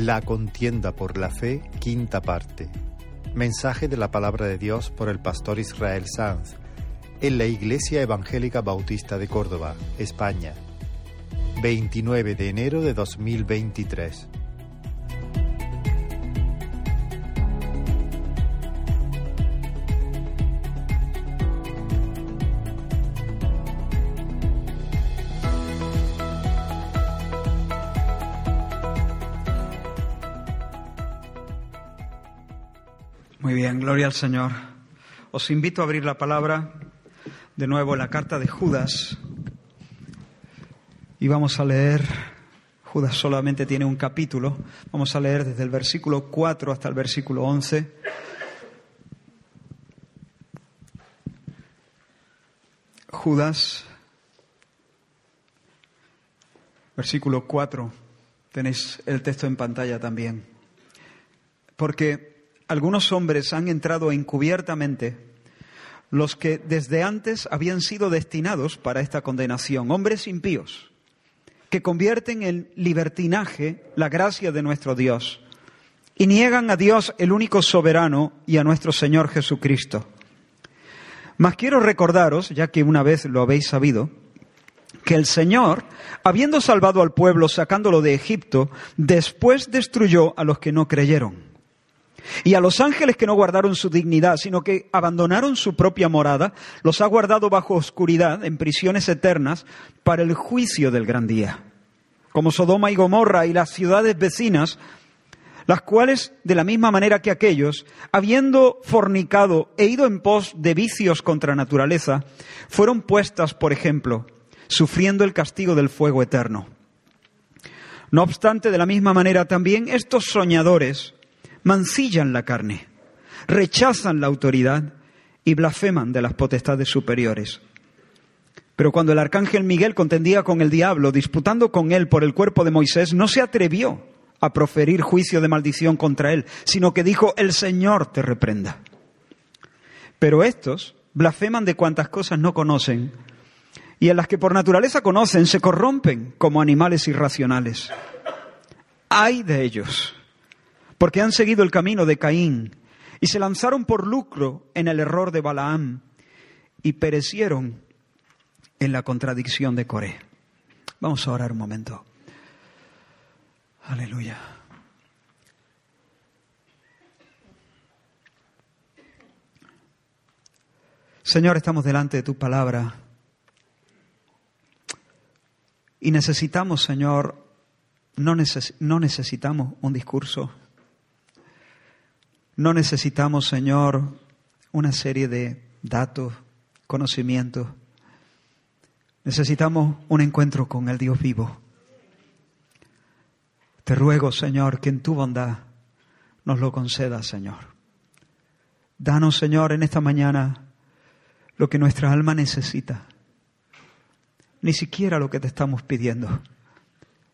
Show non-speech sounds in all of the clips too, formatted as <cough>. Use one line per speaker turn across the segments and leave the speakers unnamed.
La contienda por la fe, quinta parte. Mensaje de la palabra de Dios por el pastor Israel Sanz en la Iglesia Evangélica Bautista de Córdoba, España. 29 de enero de 2023.
Gloria al Señor. Os invito a abrir la palabra de nuevo en la carta de Judas y vamos a leer, Judas solamente tiene un capítulo, vamos a leer desde el versículo 4 hasta el versículo 11. Judas, versículo 4, tenéis el texto en pantalla también. Porque algunos hombres han entrado encubiertamente, los que desde antes habían sido destinados para esta condenación, hombres impíos, que convierten en libertinaje la gracia de nuestro Dios y niegan a Dios el único soberano y a nuestro Señor Jesucristo. Mas quiero recordaros, ya que una vez lo habéis sabido, que el Señor, habiendo salvado al pueblo sacándolo de Egipto, después destruyó a los que no creyeron. Y a los ángeles que no guardaron su dignidad, sino que abandonaron su propia morada, los ha guardado bajo oscuridad, en prisiones eternas, para el juicio del gran día. Como Sodoma y Gomorra y las ciudades vecinas, las cuales, de la misma manera que aquellos, habiendo fornicado e ido en pos de vicios contra naturaleza, fueron puestas, por ejemplo, sufriendo el castigo del fuego eterno. No obstante, de la misma manera también estos soñadores, mancillan la carne, rechazan la autoridad y blasfeman de las potestades superiores. Pero cuando el arcángel Miguel contendía con el diablo, disputando con él por el cuerpo de Moisés, no se atrevió a proferir juicio de maldición contra él, sino que dijo, el Señor te reprenda. Pero estos blasfeman de cuantas cosas no conocen y en las que por naturaleza conocen se corrompen como animales irracionales. Hay de ellos porque han seguido el camino de Caín y se lanzaron por lucro en el error de Balaam y perecieron en la contradicción de Coré. Vamos a orar un momento. Aleluya. Señor, estamos delante de tu palabra y necesitamos, Señor, no, no necesitamos un discurso, no necesitamos, Señor, una serie de datos, conocimientos. Necesitamos un encuentro con el Dios vivo. Te ruego, Señor, que en tu bondad nos lo concedas, Señor. Danos, Señor, en esta mañana lo que nuestra alma necesita. Ni siquiera lo que te estamos pidiendo,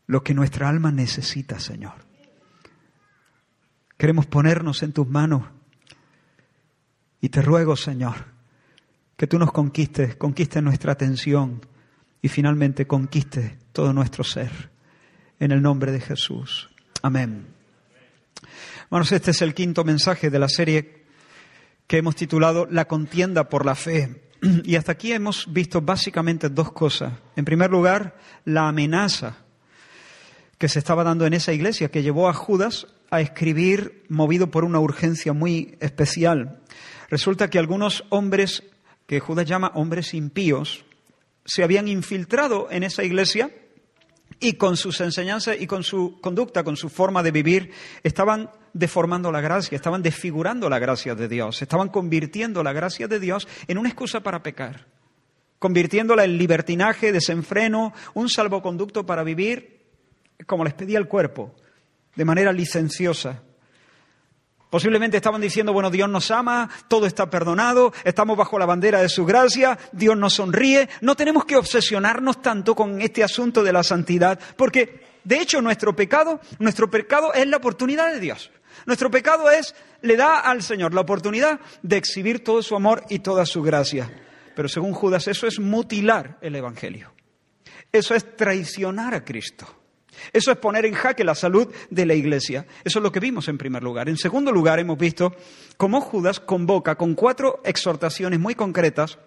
lo que nuestra alma necesita, Señor. Queremos ponernos en tus manos y te ruego, Señor, que tú nos conquistes, conquistes nuestra atención y finalmente conquistes todo nuestro ser. En el nombre de Jesús. Amén. Bueno, este es el quinto mensaje de la serie que hemos titulado La contienda por la fe. Y hasta aquí hemos visto básicamente dos cosas. En primer lugar, la amenaza que se estaba dando en esa iglesia que llevó a Judas a escribir movido por una urgencia muy especial. Resulta que algunos hombres, que Judas llama hombres impíos, se habían infiltrado en esa iglesia y con sus enseñanzas y con su conducta, con su forma de vivir, estaban deformando la gracia, estaban desfigurando la gracia de Dios, estaban convirtiendo la gracia de Dios en una excusa para pecar, convirtiéndola en libertinaje, desenfreno, un salvoconducto para vivir como les pedía el cuerpo, de manera licenciosa. Posiblemente estaban diciendo, bueno, Dios nos ama, todo está perdonado, estamos bajo la bandera de su gracia, Dios nos sonríe, no tenemos que obsesionarnos tanto con este asunto de la santidad, porque de hecho nuestro pecado, nuestro pecado es la oportunidad de Dios. Nuestro pecado es, le da al Señor la oportunidad de exhibir todo su amor y toda su gracia. Pero según Judas, eso es mutilar el Evangelio. Eso es traicionar a Cristo. Eso es poner en jaque la salud de la iglesia. Eso es lo que vimos en primer lugar. En segundo lugar, hemos visto cómo Judas convoca con cuatro exhortaciones muy concretas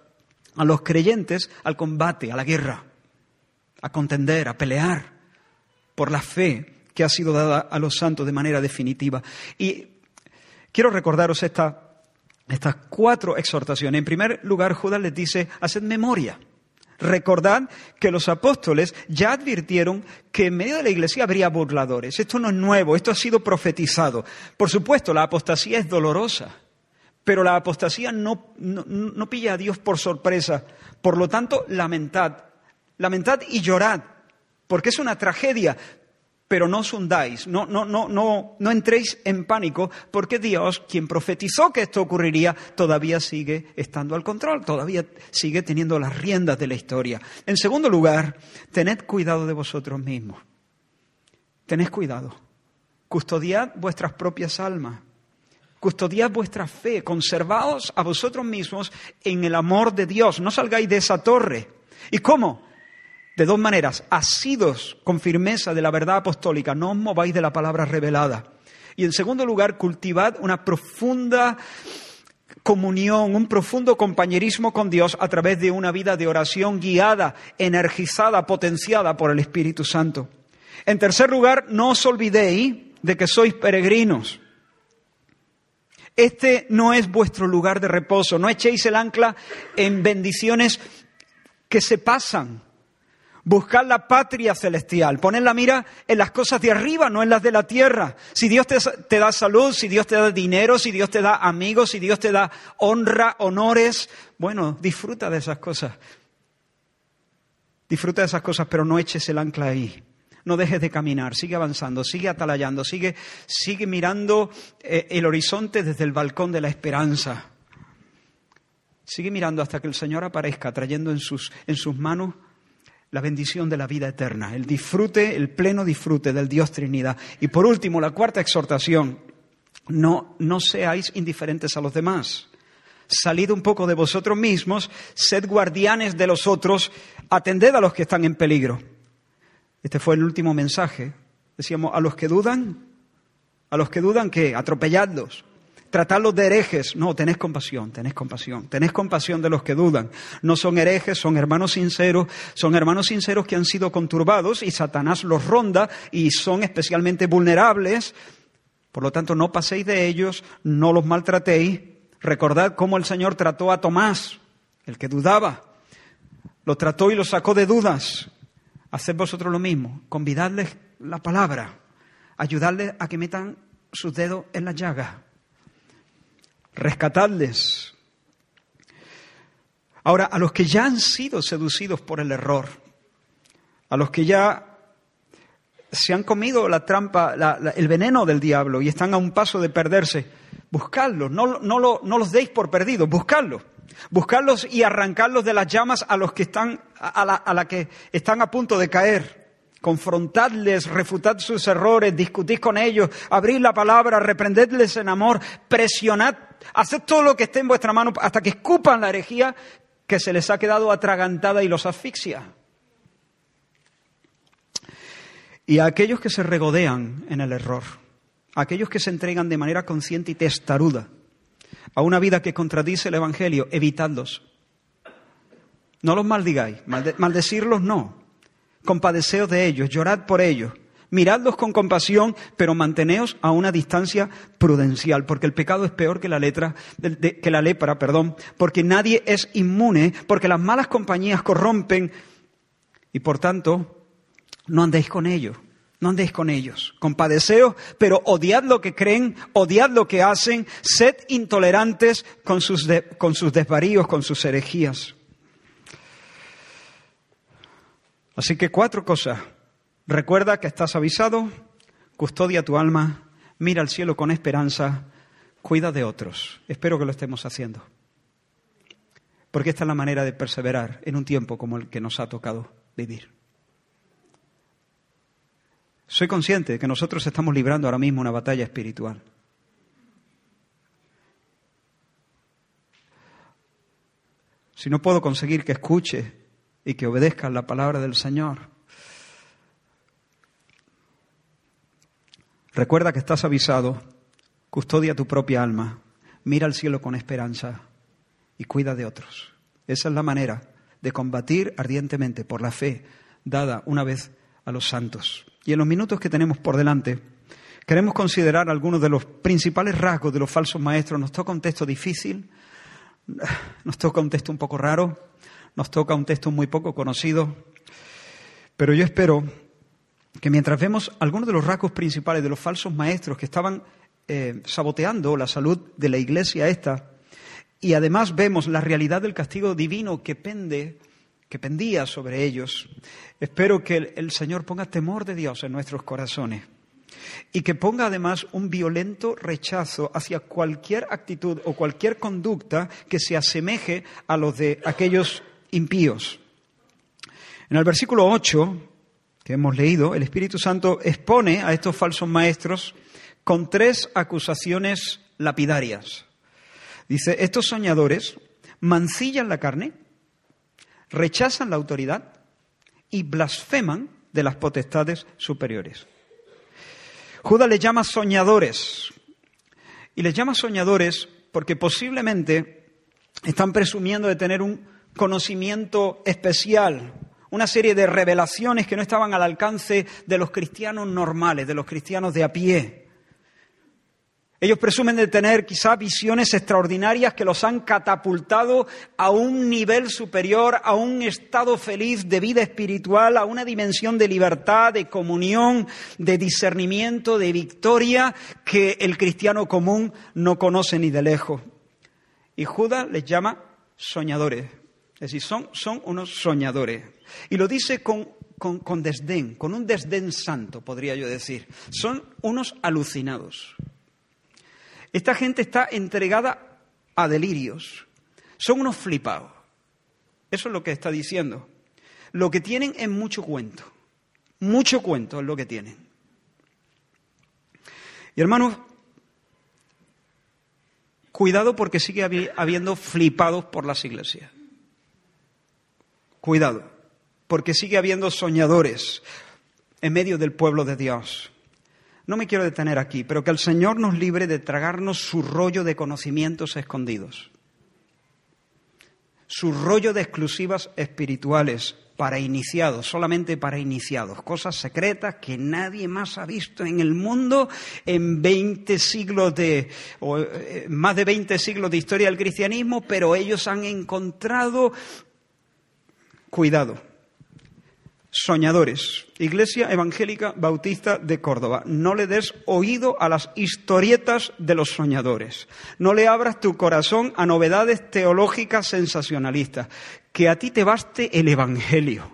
a los creyentes al combate, a la guerra, a contender, a pelear por la fe que ha sido dada a los santos de manera definitiva. Y quiero recordaros estas cuatro exhortaciones. En primer lugar, Judas les dice, haced memoria. Recordad que los apóstoles ya advirtieron que en medio de la iglesia habría burladores. Esto no es nuevo, esto ha sido profetizado. Por supuesto, la apostasía es dolorosa, pero la apostasía no, no pilla a Dios por sorpresa. Por lo tanto, lamentad, lamentad y llorad, porque es una tragedia, pero no os hundáis, no, no, no, no, no entréis en pánico, porque Dios, quien profetizó que esto ocurriría, todavía sigue estando al control, todavía sigue teniendo las riendas de la historia. En segundo lugar, tened cuidado de vosotros mismos. Tened cuidado. Custodiad vuestras propias almas. Custodiad vuestra fe. Conservaos a vosotros mismos en el amor de Dios. No salgáis de esa torre. ¿Y cómo? De dos maneras, asidos con firmeza de la verdad apostólica, no os mováis de la palabra revelada. Y en segundo lugar, cultivad una profunda comunión, un profundo compañerismo con Dios a través de una vida de oración guiada, energizada, potenciada por el Espíritu Santo. En tercer lugar, no os olvidéis de que sois peregrinos. Este no es vuestro lugar de reposo. No echéis el ancla en bendiciones que se pasan, Buscar la patria celestial, poner la mira en las cosas de arriba, no en las de la tierra. Si Dios te, da salud, si Dios te da dinero, si Dios te da amigos, si Dios te da honra, honores, bueno, disfruta de esas cosas. Disfruta de esas cosas, pero no eches el ancla ahí. No dejes de caminar, sigue avanzando, sigue atalayando, sigue, sigue mirando eh, el horizonte desde el balcón de la esperanza. Sigue mirando hasta que el Señor aparezca trayendo en sus, en sus manos la bendición de la vida eterna, el disfrute, el pleno disfrute del Dios Trinidad. Y por último, la cuarta exhortación, no, no seáis indiferentes a los demás. Salid un poco de vosotros mismos, sed guardianes de los otros, atended a los que están en peligro. Este fue el último mensaje. Decíamos, a los que dudan, a los que dudan que atropelladlos, tratarlos de herejes. No, tenés compasión, tenés compasión. Tenés compasión de los que dudan. No son herejes, son hermanos sinceros. Son hermanos sinceros que han sido conturbados y Satanás los ronda y son especialmente vulnerables. Por lo tanto, no paséis de ellos, no los maltratéis. Recordad cómo el Señor trató a Tomás, el que dudaba. Lo trató y lo sacó de dudas. Haced vosotros lo mismo. Convidadles la palabra. Ayudadles a que metan sus dedos en la llaga rescatadles. Ahora, a los que ya han sido seducidos por el error, a los que ya se han comido la trampa, el veneno del diablo y están a un paso de perderse, buscadlos, no, no, no los deis por perdidos, buscadlos. Buscarlos y arrancarlos de las llamas a los que están, a la, a la que están a punto de caer confrontadles, refutad sus errores, discutid con ellos, abrid la palabra, reprendedles en amor, presionad, haced todo lo que esté en vuestra mano hasta que escupan la herejía que se les ha quedado atragantada y los asfixia. Y a aquellos que se regodean en el error, a aquellos que se entregan de manera consciente y testaruda a una vida que contradice el Evangelio, evitadlos. No los maldigáis, maldecirlos no, compadeceos de ellos, llorad por ellos, miradlos con compasión, pero manteneos a una distancia prudencial, porque el pecado es peor que la letra, que la lepra, perdón, porque nadie es inmune, porque las malas compañías corrompen y por tanto no andéis con ellos. No andéis con ellos, compadeceos, pero odiad lo que creen, odiad lo que hacen, sed intolerantes con sus, con sus desvaríos, con sus herejías. Así que cuatro cosas. Recuerda que estás avisado, custodia tu alma, mira al cielo con esperanza, cuida de otros. Espero que lo estemos haciendo. Porque esta es la manera de perseverar en un tiempo como el que nos ha tocado vivir. Soy consciente de que nosotros estamos librando ahora mismo una batalla espiritual. Si no puedo conseguir que escuche y que obedezcan la palabra del Señor. Recuerda que estás avisado, custodia tu propia alma, mira al cielo con esperanza y cuida de otros. Esa es la manera de combatir ardientemente por la fe dada una vez a los santos. Y en los minutos que tenemos por delante, queremos considerar algunos de los principales rasgos de los falsos maestros. Nos toca un texto difícil, nos toca un texto un poco raro, nos toca un texto muy poco conocido, pero yo espero que mientras vemos algunos de los rasgos principales de los falsos maestros que estaban eh, saboteando la salud de la iglesia esta, y además vemos la realidad del castigo divino que pende, que pendía sobre ellos, espero que el Señor ponga temor de Dios en nuestros corazones y que ponga además un violento rechazo hacia cualquier actitud o cualquier conducta que se asemeje a los de aquellos impíos. En el versículo 8 que hemos leído, el Espíritu Santo expone a estos falsos maestros con tres acusaciones lapidarias. Dice, estos soñadores mancillan la carne, rechazan la autoridad y blasfeman de las potestades superiores. Judas les llama soñadores. Y les llama soñadores porque posiblemente están presumiendo de tener un conocimiento especial, una serie de revelaciones que no estaban al alcance de los cristianos normales, de los cristianos de a pie. Ellos presumen de tener quizá visiones extraordinarias que los han catapultado a un nivel superior, a un estado feliz de vida espiritual, a una dimensión de libertad, de comunión, de discernimiento, de victoria que el cristiano común no conoce ni de lejos. Y Judas les llama soñadores. Es decir, son, son unos soñadores. Y lo dice con, con, con desdén, con un desdén santo, podría yo decir. Son unos alucinados. Esta gente está entregada a delirios. Son unos flipados. Eso es lo que está diciendo. Lo que tienen es mucho cuento. Mucho cuento es lo que tienen. Y hermanos, cuidado porque sigue habiendo flipados por las iglesias. Cuidado, porque sigue habiendo soñadores en medio del pueblo de Dios. No me quiero detener aquí, pero que el Señor nos libre de tragarnos su rollo de conocimientos escondidos, su rollo de exclusivas espirituales para iniciados, solamente para iniciados, cosas secretas que nadie más ha visto en el mundo en 20 siglos de, eh, más de 20 siglos de historia del cristianismo, pero ellos han encontrado, cuidado, soñadores. Iglesia Evangélica Bautista de Córdoba, no le des oído a las historietas de los soñadores. No le abras tu corazón a novedades teológicas sensacionalistas. Que a ti te baste el Evangelio.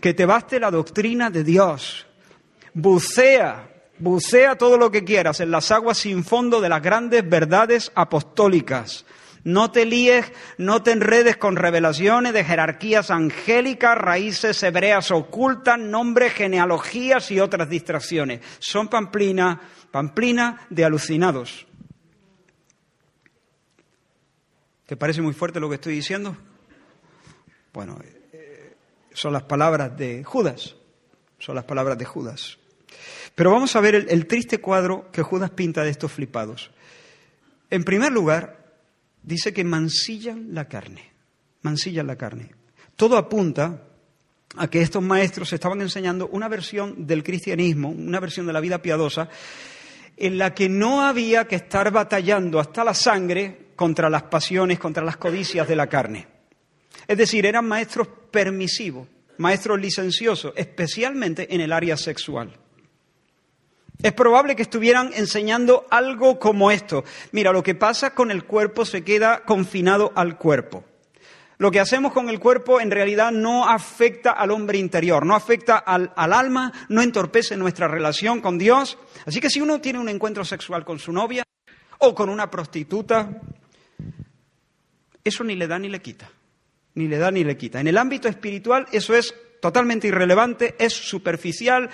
Que te baste la doctrina de Dios. Bucea, bucea todo lo que quieras en las aguas sin fondo de las grandes verdades apostólicas no te líes, no te enredes con revelaciones de jerarquías angélicas, raíces hebreas ocultas, nombres, genealogías y otras distracciones. Son pamplina, pamplina de alucinados. ¿Te parece muy fuerte lo que estoy diciendo? Bueno, eh, son las palabras de Judas, son las palabras de Judas. Pero vamos a ver el, el triste cuadro que Judas pinta de estos flipados. En primer lugar, dice que mancillan la carne, mancillan la carne. Todo apunta a que estos maestros estaban enseñando una versión del cristianismo, una versión de la vida piadosa, en la que no había que estar batallando hasta la sangre contra las pasiones, contra las codicias de la carne. Es decir, eran maestros permisivos, maestros licenciosos, especialmente en el área sexual. Es probable que estuvieran enseñando algo como esto. Mira, lo que pasa con el cuerpo se queda confinado al cuerpo. Lo que hacemos con el cuerpo en realidad no afecta al hombre interior, no afecta al, alma, no entorpece nuestra relación con Dios. Así que si uno tiene un encuentro sexual con su novia o con una prostituta, eso ni le da ni le quita. Ni le da ni le quita. En el ámbito espiritual eso es totalmente irrelevante, es superficial,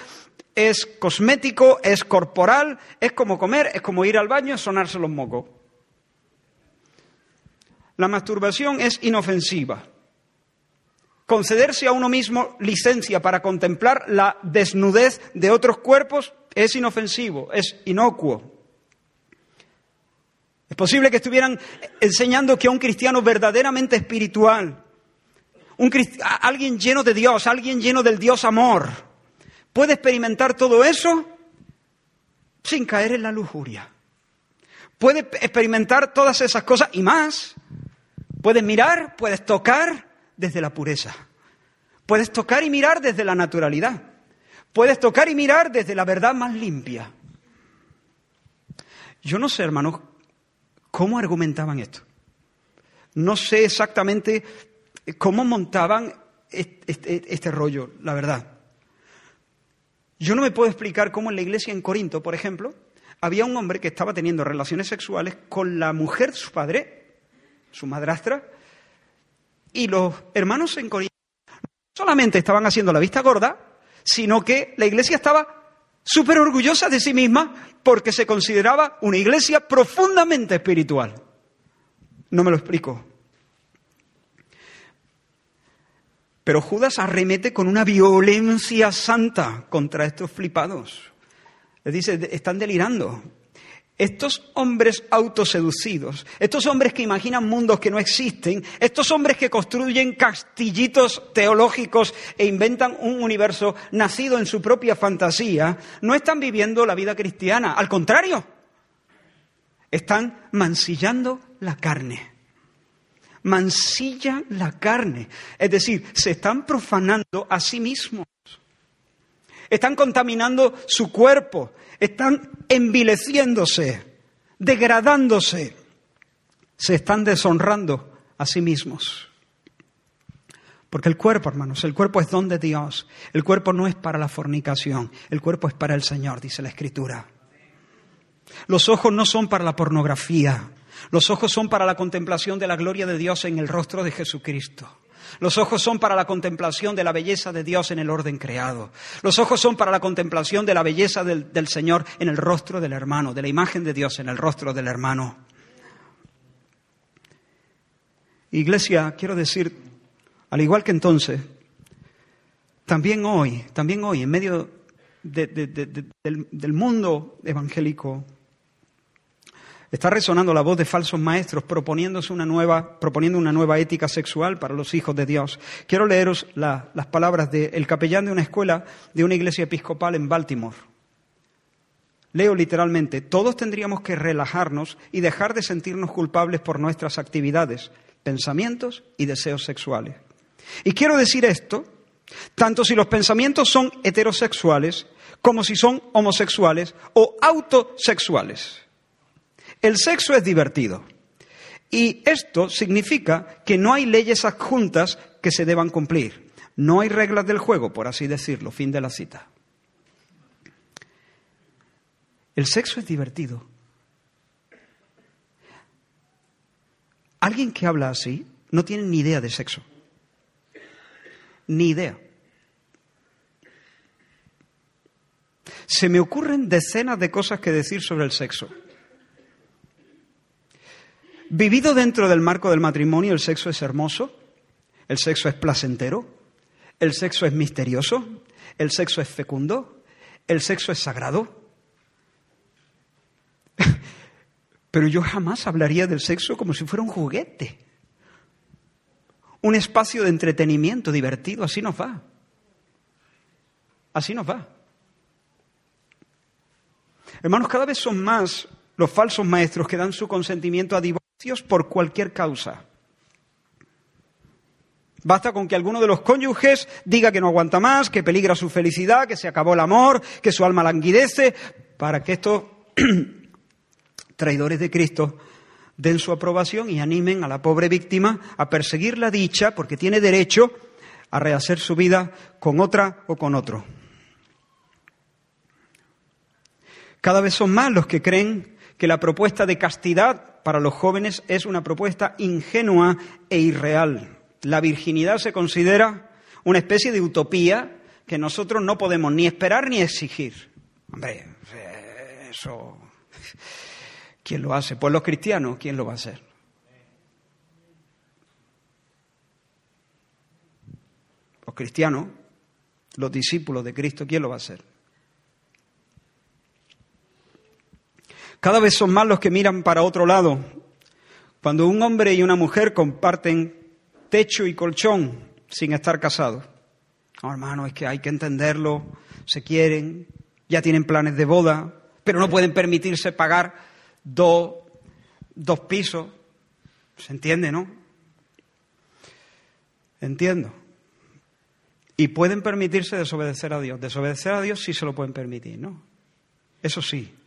es cosmético, es corporal, es como comer, es como ir al baño y sonarse los mocos. La masturbación es inofensiva. concederse a uno mismo licencia para contemplar la desnudez de otros cuerpos es inofensivo, es inocuo. Es posible que estuvieran enseñando que a un cristiano verdaderamente espiritual, un alguien lleno de Dios, alguien lleno del Dios amor, puede experimentar todo eso sin caer en la lujuria. Puede experimentar todas esas cosas y más. Puedes mirar, puedes tocar desde la pureza. Puedes tocar y mirar desde la naturalidad. Puedes tocar y mirar desde la verdad más limpia. Yo no sé, hermanos, cómo argumentaban esto. No sé exactamente cómo montaban este, este, rollo, la verdad. Yo no me puedo explicar cómo en la iglesia en Corinto, por ejemplo, había un hombre que estaba teniendo relaciones sexuales con la mujer, su padre, su madrastra, y los hermanos en Corinto no solamente estaban haciendo la vista gorda, sino que la iglesia estaba súper orgullosa de sí misma porque se consideraba una iglesia profundamente espiritual. No me lo explico. Pero Judas arremete con una violencia santa contra estos flipados. Les dice, están delirando. Estos hombres autoseducidos, estos hombres que imaginan mundos que no existen, estos hombres que construyen castillitos teológicos e inventan un universo nacido en su propia fantasía, no están viviendo la vida cristiana. Al contrario, están mancillando la carne. Mancillan la carne. Es decir, se están profanando a sí mismos. Están contaminando su cuerpo, están envileciéndose, degradándose, se están deshonrando a sí mismos. Porque el cuerpo, hermanos, el cuerpo es don de Dios. El cuerpo no es para la fornicación, el cuerpo es para el Señor, dice la Escritura. Los ojos no son para la pornografía, los ojos son para la contemplación de la gloria de Dios en el rostro de Jesucristo. Los ojos son para la contemplación de la belleza de Dios en el orden creado. Los ojos son para la contemplación de la belleza del, Señor en el rostro del hermano, de la imagen de Dios en el rostro del hermano. Iglesia, quiero decir, al igual que entonces, también hoy, también hoy, en medio del mundo evangélico, Está resonando la voz de falsos maestros proponiéndose una nueva, proponiendo una nueva ética sexual para los hijos de Dios. Quiero leeros las palabras del capellán de una escuela de una iglesia episcopal en Baltimore. Leo literalmente, todos tendríamos que relajarnos y dejar de sentirnos culpables por nuestras actividades, pensamientos y deseos sexuales. Y quiero decir esto, tanto si los pensamientos son heterosexuales como si son homosexuales o autosexuales. El sexo es divertido. Y esto significa que no hay leyes adjuntas que se deban cumplir. No hay reglas del juego, por así decirlo. Fin de la cita. El sexo es divertido. Alguien que habla así no tiene ni idea de sexo. Ni idea. Se me ocurren decenas de cosas que decir sobre el sexo. Vivido dentro del marco del matrimonio, el sexo es hermoso, el sexo es placentero, el sexo es misterioso, el sexo es fecundo, el sexo es sagrado. <laughs> Pero yo jamás hablaría del sexo como si fuera un juguete, un espacio de entretenimiento divertido, así nos va. Así nos va. Hermanos, cada vez son más los falsos maestros que dan su consentimiento a divorcio por cualquier causa. Basta con que alguno de los cónyuges diga que no aguanta más, que peligra su felicidad, que se acabó el amor, que su alma languidece, para que estos <clears throat> traidores de Cristo den su aprobación y animen a la pobre víctima a perseguir la dicha, porque tiene derecho a rehacer su vida con otra o con otro. Cada vez son más los que creen que la propuesta de castidad para los jóvenes es una propuesta ingenua e irreal. La virginidad se considera una especie de utopía que nosotros no podemos ni esperar ni exigir. Hombre, eso. ¿Quién lo hace? Pues los cristianos, ¿quién lo va a hacer? cristianos, los discípulos de Cristo, ¿quién lo va a hacer? Cada vez son más los que miran para otro lado. Cuando un hombre y una mujer comparten techo y colchón sin estar casados. Oh, hermano, es que hay que entenderlo, se quieren, ya tienen planes de boda, pero no pueden permitirse pagar dos, dos pisos. ¿Se entiende, no? Entiendo. Y pueden permitirse desobedecer a Dios. Desobedecer a Dios sí se lo pueden permitir, ¿no? Eso sí.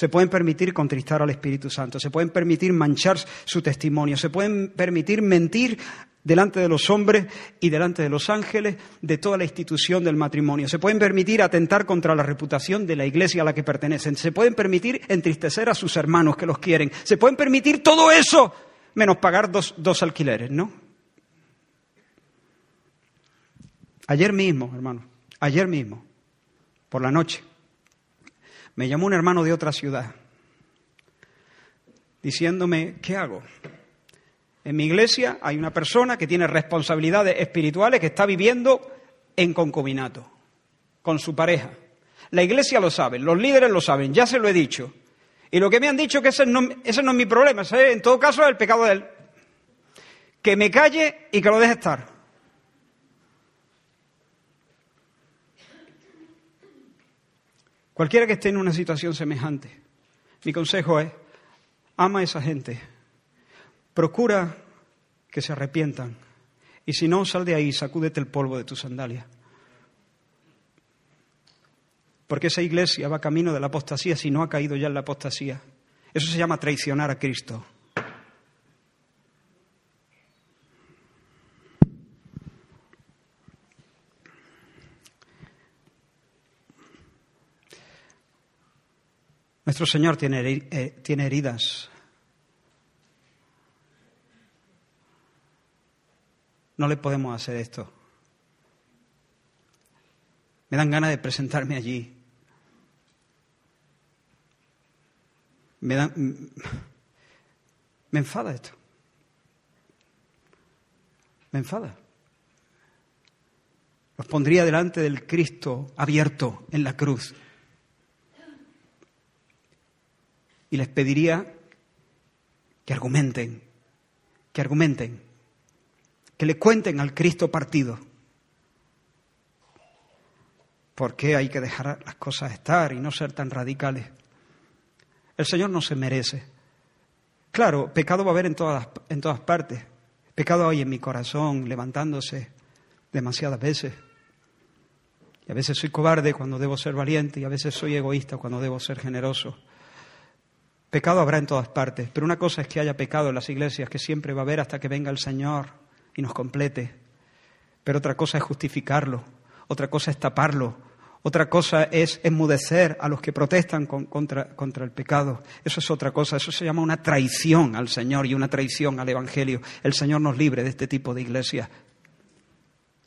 Se pueden permitir contristar al Espíritu Santo, se pueden permitir manchar su testimonio, se pueden permitir mentir delante de los hombres y delante de los ángeles de toda la institución del matrimonio. Se pueden permitir atentar contra la reputación de la iglesia a la que pertenecen. Se pueden permitir entristecer a sus hermanos que los quieren. Se pueden permitir todo eso menos pagar dos, dos alquileres, ¿no? Ayer mismo, hermano, ayer mismo, por la noche, me llamó un hermano de otra ciudad diciéndome, ¿qué hago? En mi iglesia hay una persona que tiene responsabilidades espirituales que está viviendo en concubinato con su pareja. La iglesia lo sabe, los líderes lo saben, ya se lo he dicho. Y lo que me han dicho que ese no, no es mi problema, en todo caso es el pecado de él. Que me calle y que lo deje estar. Cualquiera que esté en una situación semejante, mi consejo es, ama a esa gente, procura que se arrepientan y si no, sal de ahí, sacúdete el polvo de tus sandalias. Porque esa iglesia va camino de la apostasía si no ha caído ya en la apostasía. Eso se llama traicionar a Cristo. Nuestro Señor tiene, eh, tiene heridas. No le podemos hacer esto. Me dan ganas de presentarme allí. Me, me enfada esto. Me enfada. Los pondría delante del Cristo abierto en la cruz. Y les pediría que argumenten, que argumenten, que le cuenten al Cristo partido. ¿Por qué hay que dejar las cosas estar y no ser tan radicales? El Señor no se merece. Claro, pecado va a haber en todas, en todas partes. Pecado hay en mi corazón, levantándose demasiadas veces. Y a veces soy cobarde cuando debo ser valiente y a veces soy egoísta cuando debo ser generoso. Pecado habrá en todas partes, pero una cosa es que haya pecado en las iglesias, que siempre va a haber hasta que venga el Señor y nos complete. Pero otra cosa es justificarlo, otra cosa es taparlo, otra cosa es enmudecer a los que protestan contra, contra, el pecado. Eso es otra cosa, eso se llama una traición al Señor y una traición al Evangelio. El Señor nos libre de este tipo de iglesias.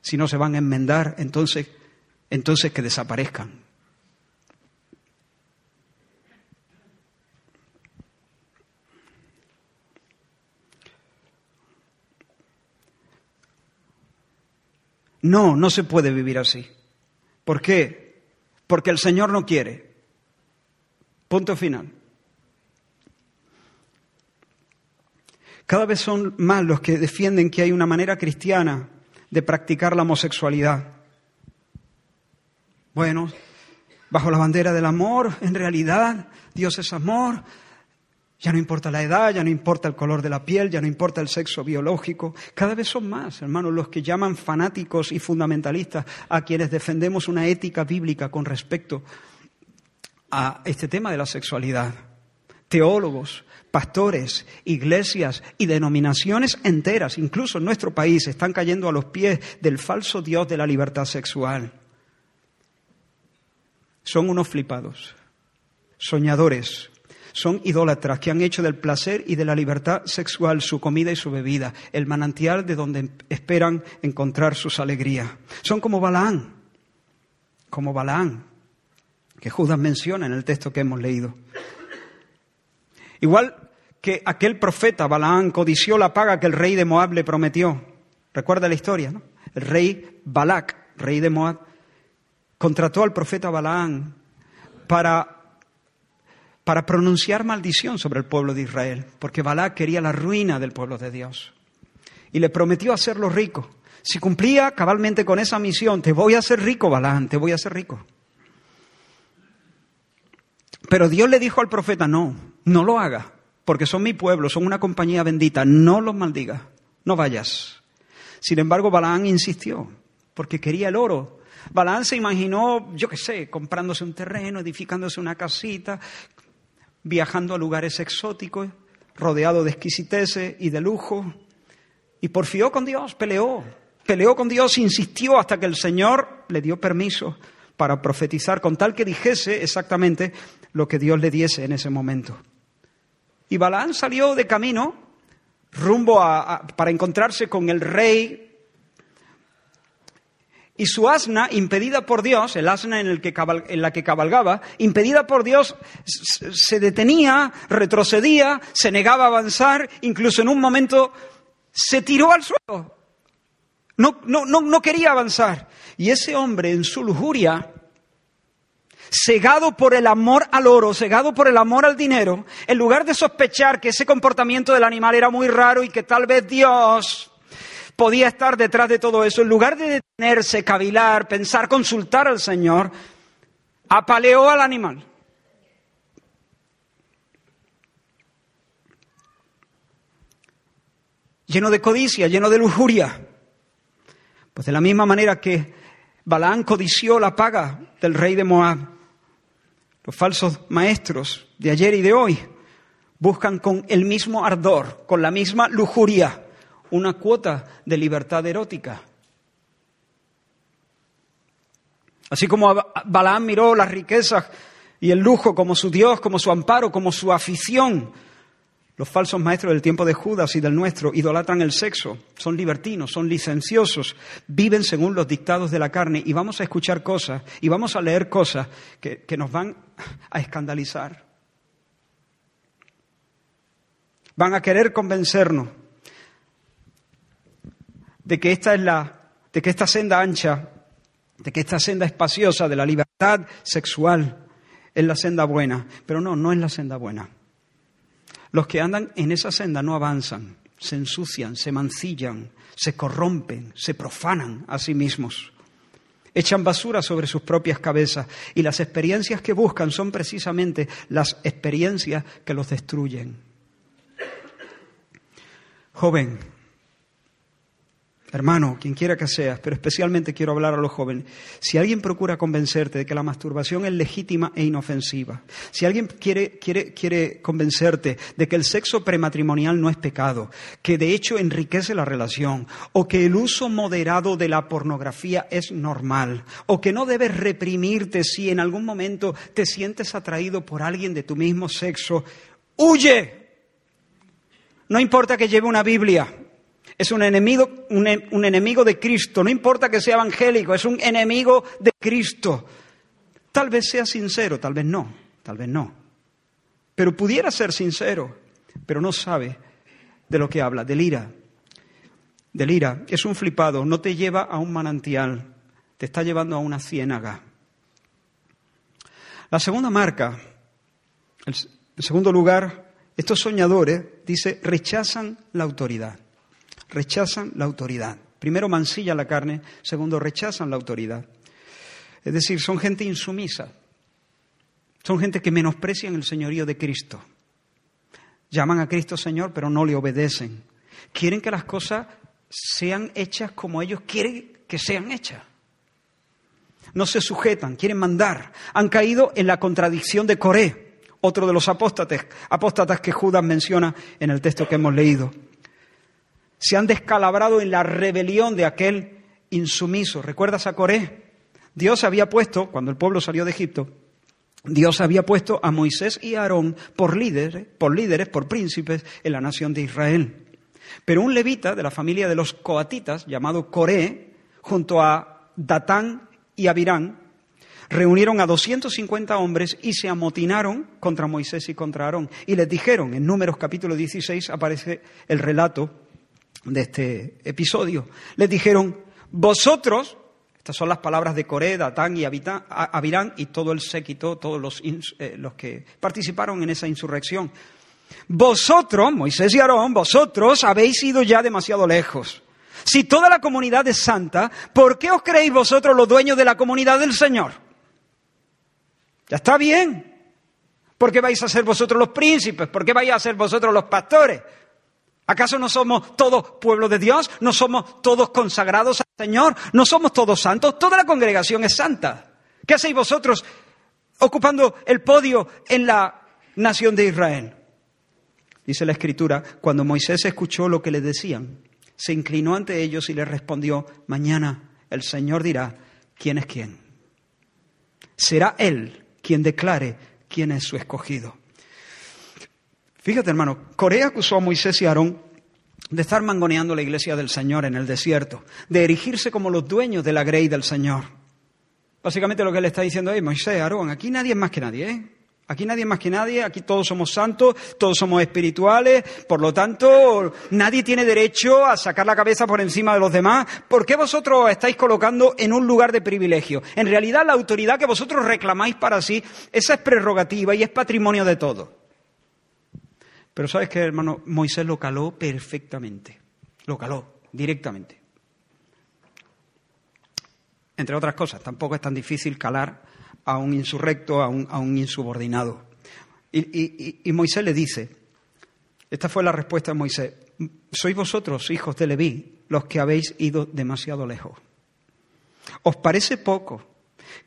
Si no se van a enmendar, entonces, entonces que desaparezcan. No, no se puede vivir así. ¿Por qué? Porque el Señor no quiere. Punto final. Cada vez son más los que defienden que hay una manera cristiana de practicar la homosexualidad. Bueno, bajo la bandera del amor, en realidad Dios es amor, ya no importa la edad, ya no importa el color de la piel, ya no importa el sexo biológico. Cada vez son más, hermanos, los que llaman fanáticos y fundamentalistas a quienes defendemos una ética bíblica con respecto a este tema de la sexualidad. Teólogos, pastores, iglesias y denominaciones enteras, incluso en nuestro país, están cayendo a los pies del falso Dios de la libertad sexual. Son unos flipados, soñadores, son idólatras que han hecho del placer y de la libertad sexual su comida y su bebida, el manantial de donde esperan encontrar sus alegrías. Son como Balaán, como Balaán, que Judas menciona en el texto que hemos leído. Igual que aquel profeta Balaán codició la paga que el rey de Moab le prometió. Recuerda la historia, ¿no? el rey Balak, rey de Moab, contrató al profeta Balaán para, para pronunciar maldición sobre el pueblo de Israel, porque Balak quería la ruina del pueblo de Dios. Y le prometió hacerlo rico. Si cumplía cabalmente con esa misión, te voy a hacer rico, Balaán, te voy a hacer rico. Pero Dios le dijo al profeta, no, no lo haga, porque son mi pueblo, son una compañía bendita, no los maldiga, no vayas. Sin embargo, Balaán insistió, porque quería el oro. Balaán se imaginó, yo qué sé, comprándose un terreno, edificándose una casita, viajando a lugares exóticos, rodeado de exquisiteces y de lujo, y porfió con Dios, peleó, peleó con Dios, insistió hasta que el Señor le dio permiso para profetizar con tal que dijese exactamente lo que Dios le diese en ese momento. Y Balaán salió de camino rumbo a, para encontrarse con el rey y su asna, impedida por Dios, el asna en, el que en la que cabalgaba, impedida por Dios, se detenía, retrocedía, se negaba a avanzar, incluso en un momento se tiró al suelo. No, no, no, no quería avanzar. Y ese hombre en su lujuria cegado por el amor al oro, cegado por el amor al dinero, en lugar de sospechar que ese comportamiento del animal era muy raro y que tal vez Dios podía estar detrás de todo eso, en lugar de detenerse, cavilar, pensar, consultar al Señor, apaleó al animal. Lleno de codicia, lleno de lujuria. Pues de la misma manera que Balaán codició la paga del rey de Moab, los falsos maestros de ayer y de hoy buscan con el mismo ardor, con la misma lujuria, una cuota de libertad erótica. Así como Balaam miró las riquezas y el lujo como su Dios, como su amparo, como su afición, los falsos maestros del tiempo de Judas y del nuestro idolatran el sexo, son libertinos, son licenciosos, viven según los dictados de la carne y vamos a escuchar cosas y vamos a leer cosas que, nos van a escandalizar. Van a querer convencernos de que esta es la, de que esta senda ancha, de que esta senda espaciosa de la libertad sexual es la senda buena, pero no, no es la senda buena. Los que andan en esa senda no avanzan, se ensucian, se mancillan, se corrompen, se profanan a sí mismos. Echan basura sobre sus propias cabezas y las experiencias que buscan son precisamente las experiencias que los destruyen. Joven, hermano, quien quiera que seas, pero especialmente quiero hablar a los jóvenes, si alguien procura convencerte de que la masturbación es legítima e inofensiva, si alguien quiere, quiere, quiere convencerte de que el sexo prematrimonial no es pecado, que de hecho enriquece la relación, o que el uso moderado de la pornografía es normal, o que no debes reprimirte si en algún momento te sientes atraído por alguien de tu mismo sexo, huye. No importa que lleve una Biblia, es un enemigo, un, enemigo de Cristo. No importa que sea evangélico, es un enemigo de Cristo. Tal vez sea sincero, tal vez no, tal vez no. Pero pudiera ser sincero, pero no sabe de lo que habla, del ira. Del ira. Es un flipado, no te lleva a un manantial, te está llevando a una ciénaga. La segunda marca, el segundo lugar, estos soñadores, dice, rechazan la autoridad rechazan la autoridad. Primero mancilla la carne, segundo rechazan la autoridad. Es decir, son gente insumisa, son gente que menosprecian el señorío de Cristo. Llaman a Cristo Señor, pero no le obedecen. Quieren que las cosas sean hechas como ellos quieren que sean hechas. No se sujetan, quieren mandar. Han caído en la contradicción de Coré, otro de los apóstatas, apóstatas que Judas menciona en el texto que hemos leído se han descalabrado en la rebelión de aquel insumiso. ¿Recuerdas a Coré? Dios había puesto, cuando el pueblo salió de Egipto, Dios había puesto a Moisés y a Aarón por líderes, por líderes, por príncipes en la nación de Israel. Pero un levita de la familia de los coatitas, llamado Coré, junto a Datán y Abirán, reunieron a 250 hombres y se amotinaron contra Moisés y contra Aarón. Y les dijeron, en Números capítulo 16 aparece el relato de este episodio. Les dijeron, vosotros, estas son las palabras de Coré, Datán y Abirán y todo el séquito, todos los, eh, los que participaron en esa insurrección. Vosotros, Moisés y Aarón, vosotros habéis ido ya demasiado lejos. Si toda la comunidad es santa, ¿por qué os creéis vosotros los dueños de la comunidad del Señor? Ya está bien. ¿Por qué vais a ser vosotros los príncipes? ¿Por qué vais a ser vosotros los pastores? ¿Acaso no somos todos pueblo de Dios? ¿No somos todos consagrados al Señor? ¿No somos todos santos? Toda la congregación es santa. ¿Qué hacéis vosotros ocupando el podio en la nación de Israel? Dice la Escritura, cuando Moisés escuchó lo que le decían, se inclinó ante ellos y les respondió, mañana el Señor dirá quién es quién. Será Él quien declare quién es su escogido. Fíjate, hermano, Corea acusó a Moisés y Aarón de estar mangoneando la iglesia del Señor en el desierto, de erigirse como los dueños de la grey del Señor. Básicamente lo que le está diciendo es, Moisés, Aarón, aquí nadie es más que nadie, ¿eh? Aquí nadie es más que nadie, aquí todos somos santos, todos somos espirituales, por lo tanto, nadie tiene derecho a sacar la cabeza por encima de los demás. ¿Por qué vosotros os estáis colocando en un lugar de privilegio? En realidad, la autoridad que vosotros reclamáis para sí, esa es prerrogativa y es patrimonio de todos. Pero sabes que, hermano, Moisés lo caló perfectamente, lo caló directamente. Entre otras cosas, tampoco es tan difícil calar a un insurrecto, a un, insubordinado. Y, Moisés le dice, esta fue la respuesta de Moisés, sois vosotros, hijos de Leví, los que habéis ido demasiado lejos. ¿Os parece poco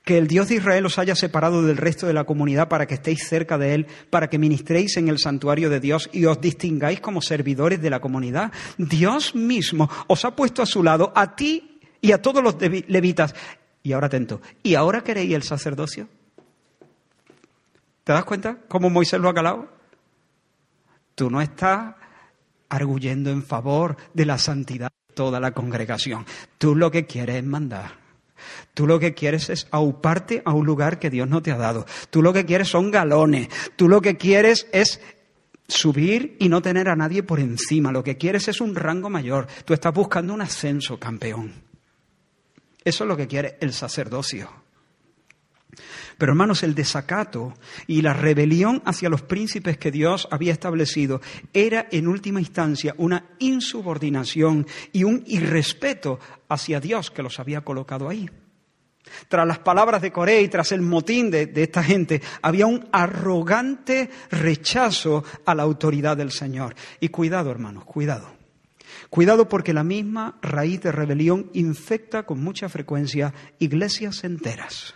que el Dios de Israel os haya separado del resto de la comunidad para que estéis cerca de Él, para que ministréis en el santuario de Dios y os distingáis como servidores de la comunidad? Dios mismo os ha puesto a su lado, a ti y a todos los levitas, y ahora atento, ¿y ahora queréis el sacerdocio? ¿Te das cuenta cómo Moisés lo ha calado? Tú no estás arguyendo en favor de la santidad de toda la congregación. Tú lo que quieres es mandar. Tú lo que quieres es auparte a un lugar que Dios no te ha dado. Tú lo que quieres son galones. Tú lo que quieres es subir y no tener a nadie por encima. Lo que quieres es un rango mayor. Tú estás buscando un ascenso, campeón. Eso es lo que quiere el sacerdocio. Pero hermanos, el desacato y la rebelión hacia los príncipes que Dios había establecido era en última instancia una insubordinación y un irrespeto hacia Dios que los había colocado ahí. Tras las palabras de Coré y tras el motín de, de, esta gente, había un arrogante rechazo a la autoridad del Señor. Y cuidado, hermanos, cuidado. Cuidado porque la misma raíz de rebelión infecta con mucha frecuencia iglesias enteras.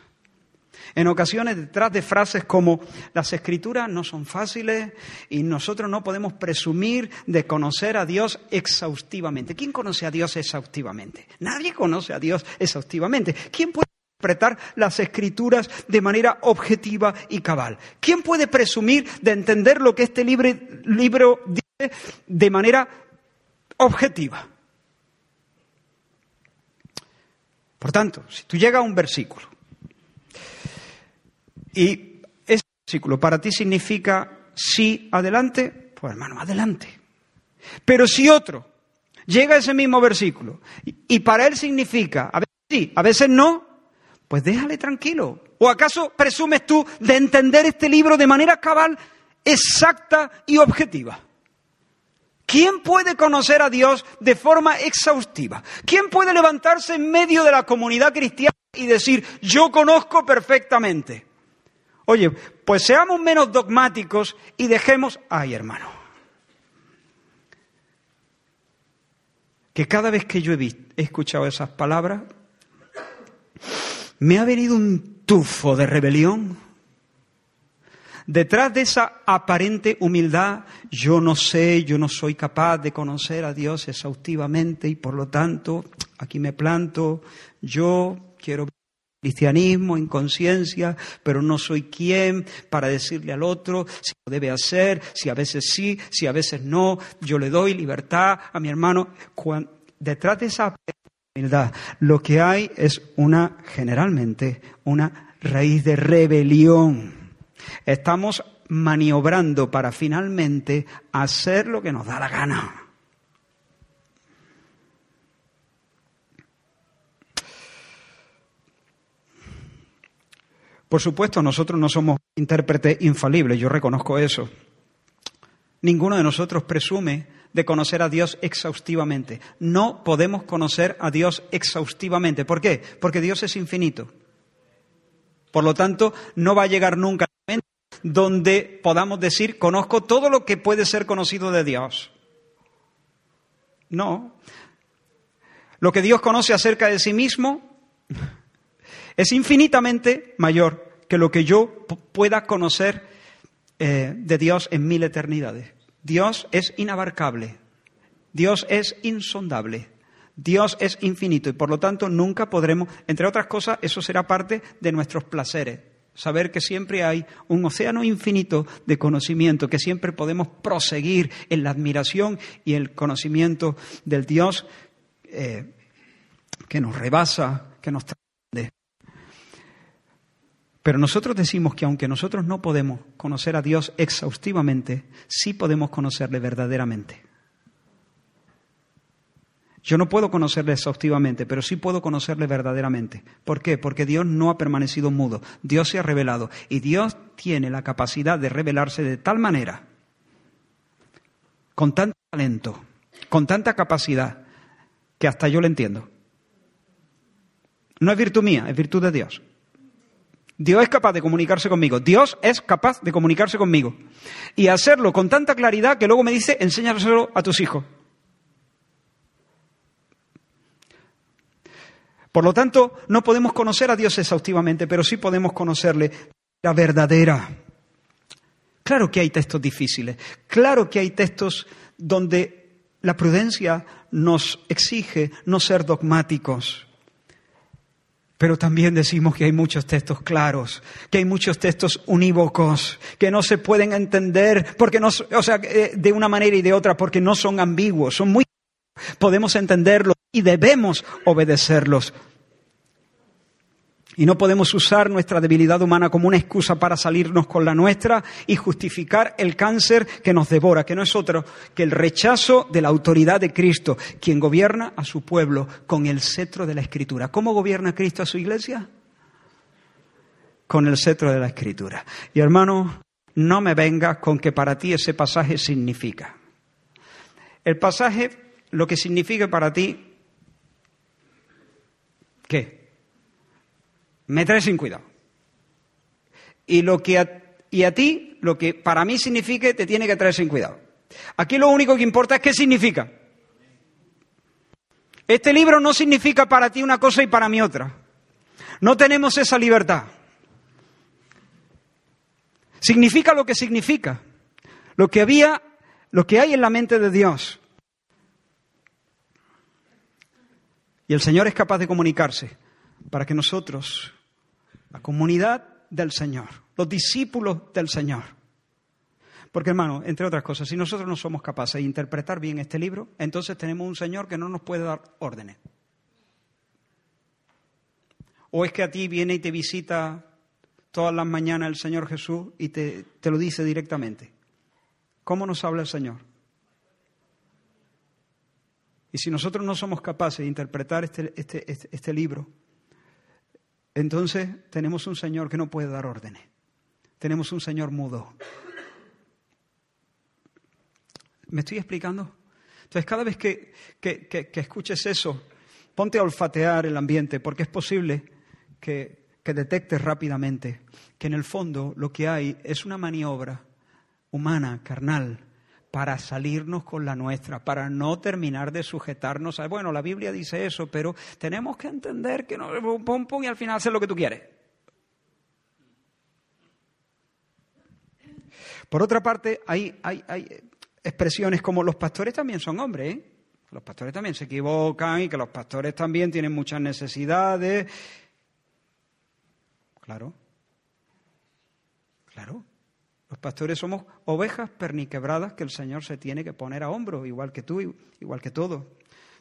En ocasiones detrás de frases como las escrituras no son fáciles y nosotros no podemos presumir de conocer a Dios exhaustivamente. ¿Quién conoce a Dios exhaustivamente? Nadie conoce a Dios exhaustivamente. ¿Quién puede interpretar las escrituras de manera objetiva y cabal? ¿Quién puede presumir de entender lo que este libro dice de manera objetiva. Por tanto, si tú llegas a un versículo y ese versículo para ti significa sí, adelante, pues hermano, adelante. Pero si otro llega a ese mismo versículo y, para él significa a veces sí, a veces no, pues déjale tranquilo. ¿O acaso presumes tú de entender este libro de manera cabal, exacta y objetiva? ¿Quién puede conocer a Dios de forma exhaustiva? ¿Quién puede levantarse en medio de la comunidad cristiana y decir, yo conozco perfectamente? Oye, pues seamos menos dogmáticos y dejemos, ay hermano, que cada vez que yo he, escuchado esas palabras, me ha venido un tufo de rebelión. Detrás de esa aparente humildad, yo no sé, yo no soy capaz de conocer a Dios exhaustivamente y por lo tanto, aquí me planto, yo quiero cristianismo en conciencia, pero no soy quien para decirle al otro si lo debe hacer, si a veces sí, si a veces no, yo le doy libertad a mi hermano. detrás de esa humildad, lo que hay es una, generalmente, una raíz de rebelión Estamos maniobrando para finalmente hacer lo que nos da la gana. Por supuesto, nosotros no somos intérpretes infalibles, yo reconozco eso. Ninguno de nosotros presume de conocer a Dios exhaustivamente. No podemos conocer a Dios exhaustivamente. ¿Por qué? Porque Dios es infinito. Por lo tanto, no va a llegar nunca un momento donde podamos decir, conozco todo lo que puede ser conocido de Dios. No. Lo que Dios conoce acerca de sí mismo es infinitamente mayor que lo que yo pueda conocer eh, de Dios en mil eternidades. Dios es inabarcable, Dios es insondable, Dios es infinito y por lo tanto nunca podremos, entre otras cosas, eso será parte de nuestros placeres. Saber que siempre hay un océano infinito de conocimiento, que siempre podemos proseguir en la admiración y el conocimiento del Dios eh, que nos rebasa, que nos trasciende. Pero nosotros decimos que aunque nosotros no podemos conocer a Dios exhaustivamente, sí podemos conocerle verdaderamente. Yo no puedo conocerle exhaustivamente, pero sí puedo conocerle verdaderamente. ¿Por qué? Porque Dios no ha permanecido mudo, Dios se ha revelado y Dios tiene la capacidad de revelarse de tal manera, con tanto talento, con tanta capacidad, que hasta yo le entiendo. No es virtud mía, es virtud de Dios. Dios es capaz de comunicarse conmigo. Dios es capaz de comunicarse conmigo. Y hacerlo con tanta claridad que luego me dice, enséñaselo a tus hijos. Por lo tanto, no podemos conocer a Dios exhaustivamente, pero sí podemos conocerle la verdadera. Claro que hay textos difíciles, claro que hay textos donde la prudencia nos exige no ser dogmáticos. Pero también decimos que hay muchos textos claros, que hay muchos textos unívocos, que no se pueden entender porque no, o sea, eh, de una manera y de otra, porque no son ambiguos, son muy podemos entenderlos y debemos obedecerlos. Y no podemos usar nuestra debilidad humana como una excusa para salirnos con la nuestra y justificar el cáncer que nos devora, que no es otro que el rechazo de la autoridad de Cristo, quien gobierna a su pueblo con el cetro de la Escritura. ¿Cómo gobierna Cristo a su iglesia? Con el cetro de la Escritura. Y hermano, no me vengas con que para ti ese pasaje significa. El pasaje, lo que significa para ti, ¿qué? Me trae sin cuidado. Y, lo que a, y a ti, lo que para mí signifique, te tiene que traer sin cuidado. Aquí lo único que importa es qué significa. Este libro no significa para ti una cosa y para mí otra. No tenemos esa libertad. Significa lo que significa. Lo que había, lo que hay en la mente de Dios. Y el Señor es capaz de comunicarse para que nosotros la comunidad del Señor, los discípulos del Señor. Porque hermano, entre otras cosas, si nosotros no somos capaces de interpretar bien este libro, entonces tenemos un Señor que no nos puede dar órdenes. O es que a ti viene y te visita todas las mañanas el Señor Jesús y te, lo dice directamente. ¿Cómo nos habla el Señor? Y si nosotros no somos capaces de interpretar este, este, este, este libro, entonces tenemos un Señor que no puede dar órdenes. Tenemos un Señor mudo. ¿Me estoy explicando? Entonces, cada vez que, escuches eso, ponte a olfatear el ambiente, porque es posible que, que detectes rápidamente que en el fondo lo que hay es una maniobra humana, carnal, para salirnos con la nuestra, para no terminar de sujetarnos a, bueno, la Biblia dice eso, pero tenemos que entender que no, pum, pum, y al final hacer lo que tú quieres. Por otra parte, hay, hay, hay expresiones como los pastores también son hombres, ¿eh? Los pastores también se equivocan y que los pastores también tienen muchas necesidades. Claro, claro. Los pastores somos ovejas perniquebradas que el Señor se tiene que poner a hombros, igual que tú, igual que todos.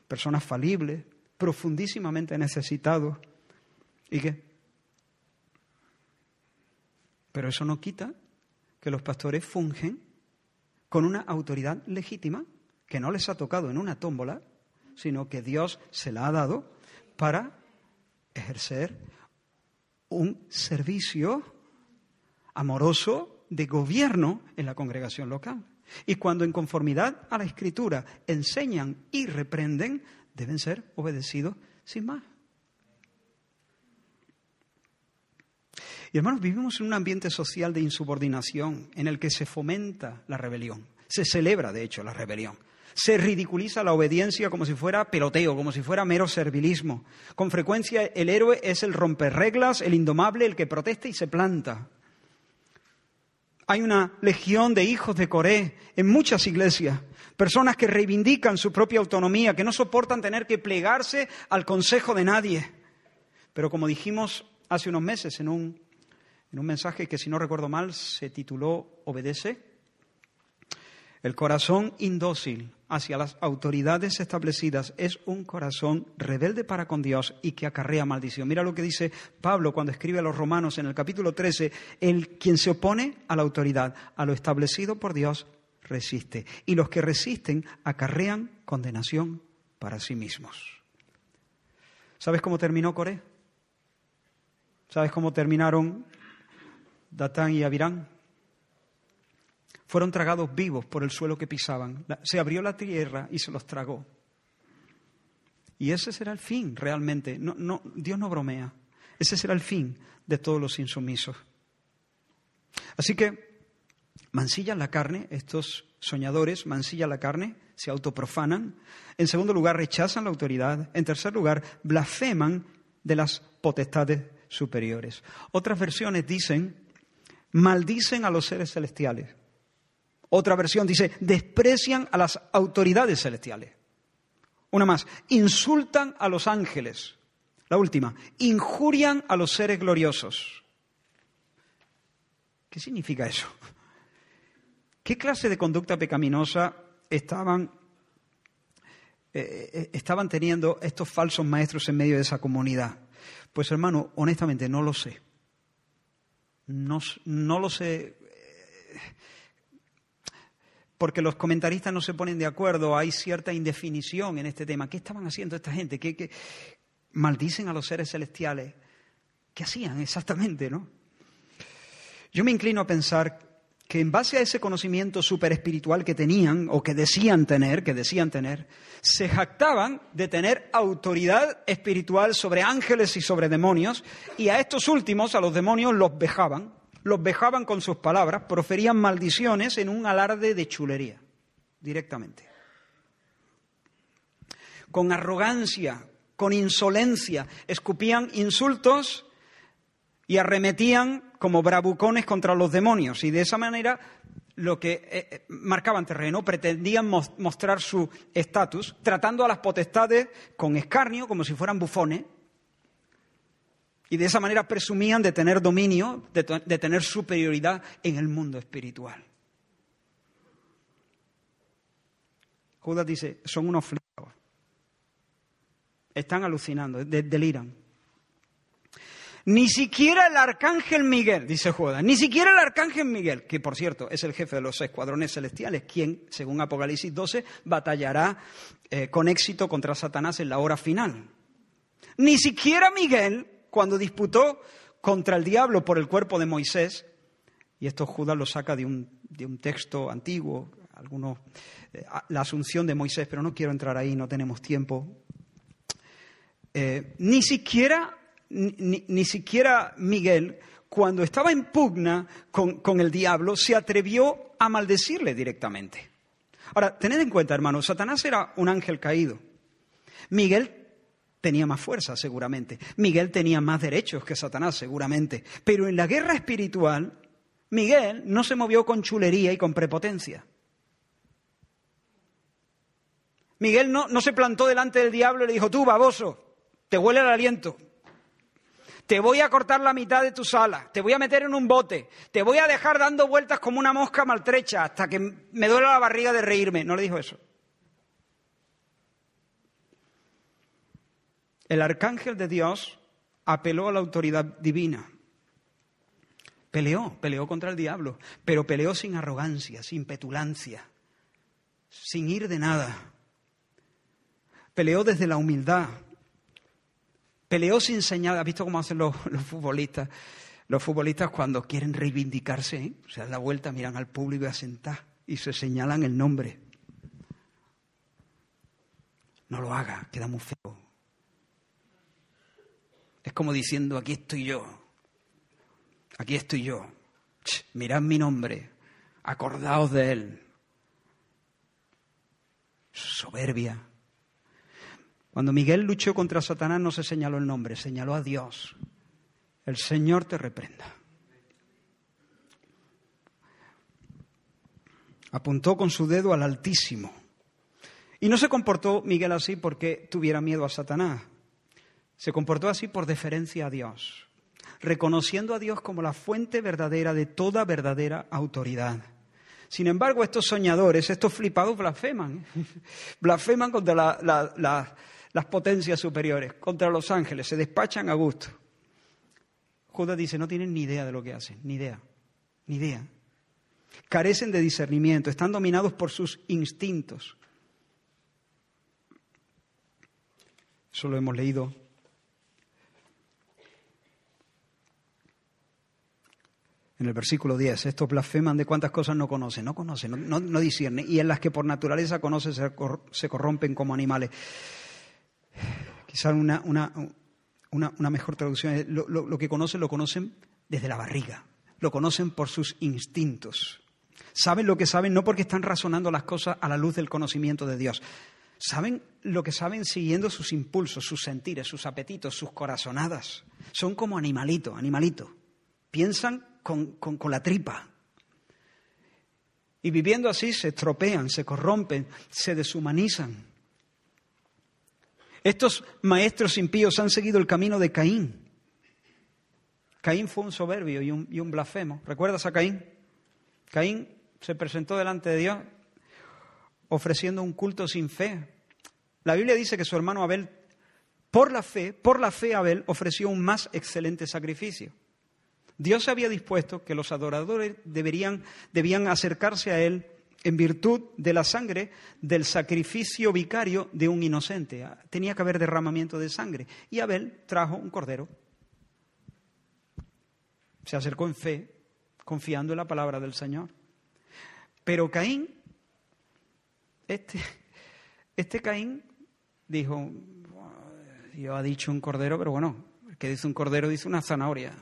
Personas falibles, profundísimamente necesitados. ¿Y qué? Pero eso no quita que los pastores fungen con una autoridad legítima que no les ha tocado en una tómbola, sino que Dios se la ha dado para ejercer un servicio amoroso de gobierno en la congregación local. Y cuando en conformidad a la escritura enseñan y reprenden, deben ser obedecidos sin más. Y hermanos, vivimos en un ambiente social de insubordinación en el que se fomenta la rebelión. Se celebra, de hecho, la rebelión. Se ridiculiza la obediencia como si fuera peloteo, como si fuera mero servilismo. Con frecuencia el héroe es el romperreglas, el indomable, el que protesta y se planta. Hay una legión de hijos de Coré en muchas iglesias, personas que reivindican su propia autonomía, que no soportan tener que plegarse al consejo de nadie. Pero como dijimos hace unos meses en un, en un mensaje que, si no recuerdo mal, se tituló Obedece, el corazón indócil hacia las autoridades establecidas es un corazón rebelde para con Dios y que acarrea maldición. Mira lo que dice Pablo cuando escribe a los romanos en el capítulo 13, el quien se opone a la autoridad, a lo establecido por Dios, resiste. Y los que resisten acarrean condenación para sí mismos. ¿Sabes cómo terminó Coré? ¿Sabes cómo terminaron Datán y Abirán? Fueron tragados vivos por el suelo que pisaban. Se abrió la tierra y se los tragó. Y ese será el fin, realmente. No, no, Dios no bromea. Ese será el fin de todos los insumisos. Así que mancillan la carne, estos soñadores mancillan la carne, se autoprofanan. En segundo lugar, rechazan la autoridad. En tercer lugar, blasfeman de las potestades superiores. Otras versiones dicen, maldicen a los seres celestiales. Otra versión dice, desprecian a las autoridades celestiales. Una más, insultan a los ángeles. La última, injurian a los seres gloriosos. ¿Qué significa eso? ¿Qué clase de conducta pecaminosa estaban, eh, eh, estaban teniendo estos falsos maestros en medio de esa comunidad? Pues hermano, honestamente no lo sé. No, no lo sé porque los comentaristas no se ponen de acuerdo, hay cierta indefinición en este tema. ¿Qué estaban haciendo esta gente? ¿Qué, maldicen a los seres celestiales? ¿Qué hacían exactamente, no? Yo me inclino a pensar que en base a ese conocimiento espiritual que tenían o que decían tener, que decían tener, se jactaban de tener autoridad espiritual sobre ángeles y sobre demonios, y a estos últimos, a los demonios, los vejaban los vejaban con sus palabras, proferían maldiciones en un alarde de chulería, directamente. Con arrogancia, con insolencia, escupían insultos y arremetían como bravucones contra los demonios. Y de esa manera lo que eh, eh, marcaban terreno, pretendían mostrar su estatus, tratando a las potestades con escarnio, como si fueran bufones, y de esa manera presumían de tener dominio, de, tener superioridad en el mundo espiritual. Judas dice, son unos flipados. Están alucinando, deliran. Ni siquiera el arcángel Miguel, dice Judas, ni siquiera el arcángel Miguel, que por cierto es el jefe de los escuadrones celestiales, quien, según Apocalipsis 12, batallará eh, con éxito contra Satanás en la hora final. Ni siquiera Miguel cuando disputó contra el diablo por el cuerpo de Moisés, y esto Judas lo saca de un, de un texto antiguo, algunos, eh, la asunción de Moisés, pero no quiero entrar ahí, no tenemos tiempo. Eh, ni, siquiera, ni, siquiera Miguel, cuando estaba en pugna con, con el diablo, se atrevió a maldecirle directamente. Ahora, tened en cuenta, hermanos, Satanás era un ángel caído. Miguel tenía más fuerza, seguramente. Miguel tenía más derechos que Satanás, seguramente. Pero en la guerra espiritual, Miguel no se movió con chulería y con prepotencia. Miguel no, no se plantó delante del diablo y le dijo, tú, baboso, te huele el aliento. Te voy a cortar la mitad de tus alas, te voy a meter en un bote, te voy a dejar dando vueltas como una mosca maltrecha hasta que me duela la barriga de reírme. No le dijo eso. El arcángel de Dios apeló a la autoridad divina. Peleó, peleó contra el diablo, pero peleó sin arrogancia, sin petulancia, sin ir de nada. Peleó desde la humildad. Peleó sin señal. ¿Has visto cómo hacen los, futbolistas? Los futbolistas cuando quieren reivindicarse, ¿eh? se dan la vuelta, miran al público y y se señalan el nombre. No lo haga, queda muy feo. Es como diciendo, aquí estoy yo, aquí estoy yo, mirad mi nombre, acordaos de él. Soberbia. Cuando Miguel luchó contra Satanás no se señaló el nombre, señaló a Dios. El Señor te reprenda. Apuntó con su dedo al Altísimo. Y no se comportó Miguel así porque tuviera miedo a Satanás. Se comportó así por deferencia a Dios, reconociendo a Dios como la fuente verdadera de toda verdadera autoridad. Sin embargo, estos soñadores, estos flipados blasfeman, <laughs> blasfeman contra las potencias superiores, contra los ángeles, se despachan a gusto. Judas dice, no tienen ni idea de lo que hacen, ni idea, ni idea. Carecen de discernimiento, están dominados por sus instintos. Eso lo hemos leído. En el versículo 10, estos blasfeman de cuántas cosas no conocen, no conocen, no, no, disciernen, y en las que por naturaleza conocen se, corrompen como animales. Quizás una, mejor traducción es lo, que conocen lo conocen desde la barriga, lo conocen por sus instintos. Saben lo que saben no porque están razonando las cosas a la luz del conocimiento de Dios, Saben lo que saben siguiendo sus impulsos, sus sentires, sus apetitos, sus corazonadas. Son como animalitos, animalitos. Piensan con, la tripa. Y viviendo así se estropean, se corrompen, se deshumanizan. Estos maestros impíos han seguido el camino de Caín. Caín fue un soberbio y un, y un, blasfemo. ¿Recuerdas a Caín? Caín se presentó delante de Dios ofreciendo un culto sin fe. La Biblia dice que su hermano Abel, por la fe, por la fe Abel ofreció un más excelente sacrificio. Dios había dispuesto que los adoradores deberían, debían acercarse a Él en virtud de la sangre del sacrificio vicario de un inocente. Tenía que haber derramamiento de sangre. Y Abel trajo un cordero. Se acercó en fe, confiando en la palabra del Señor. Pero Caín este, este Caín dijo, Dios ha dicho un cordero, pero bueno, el que dice un cordero dice una zanahoria.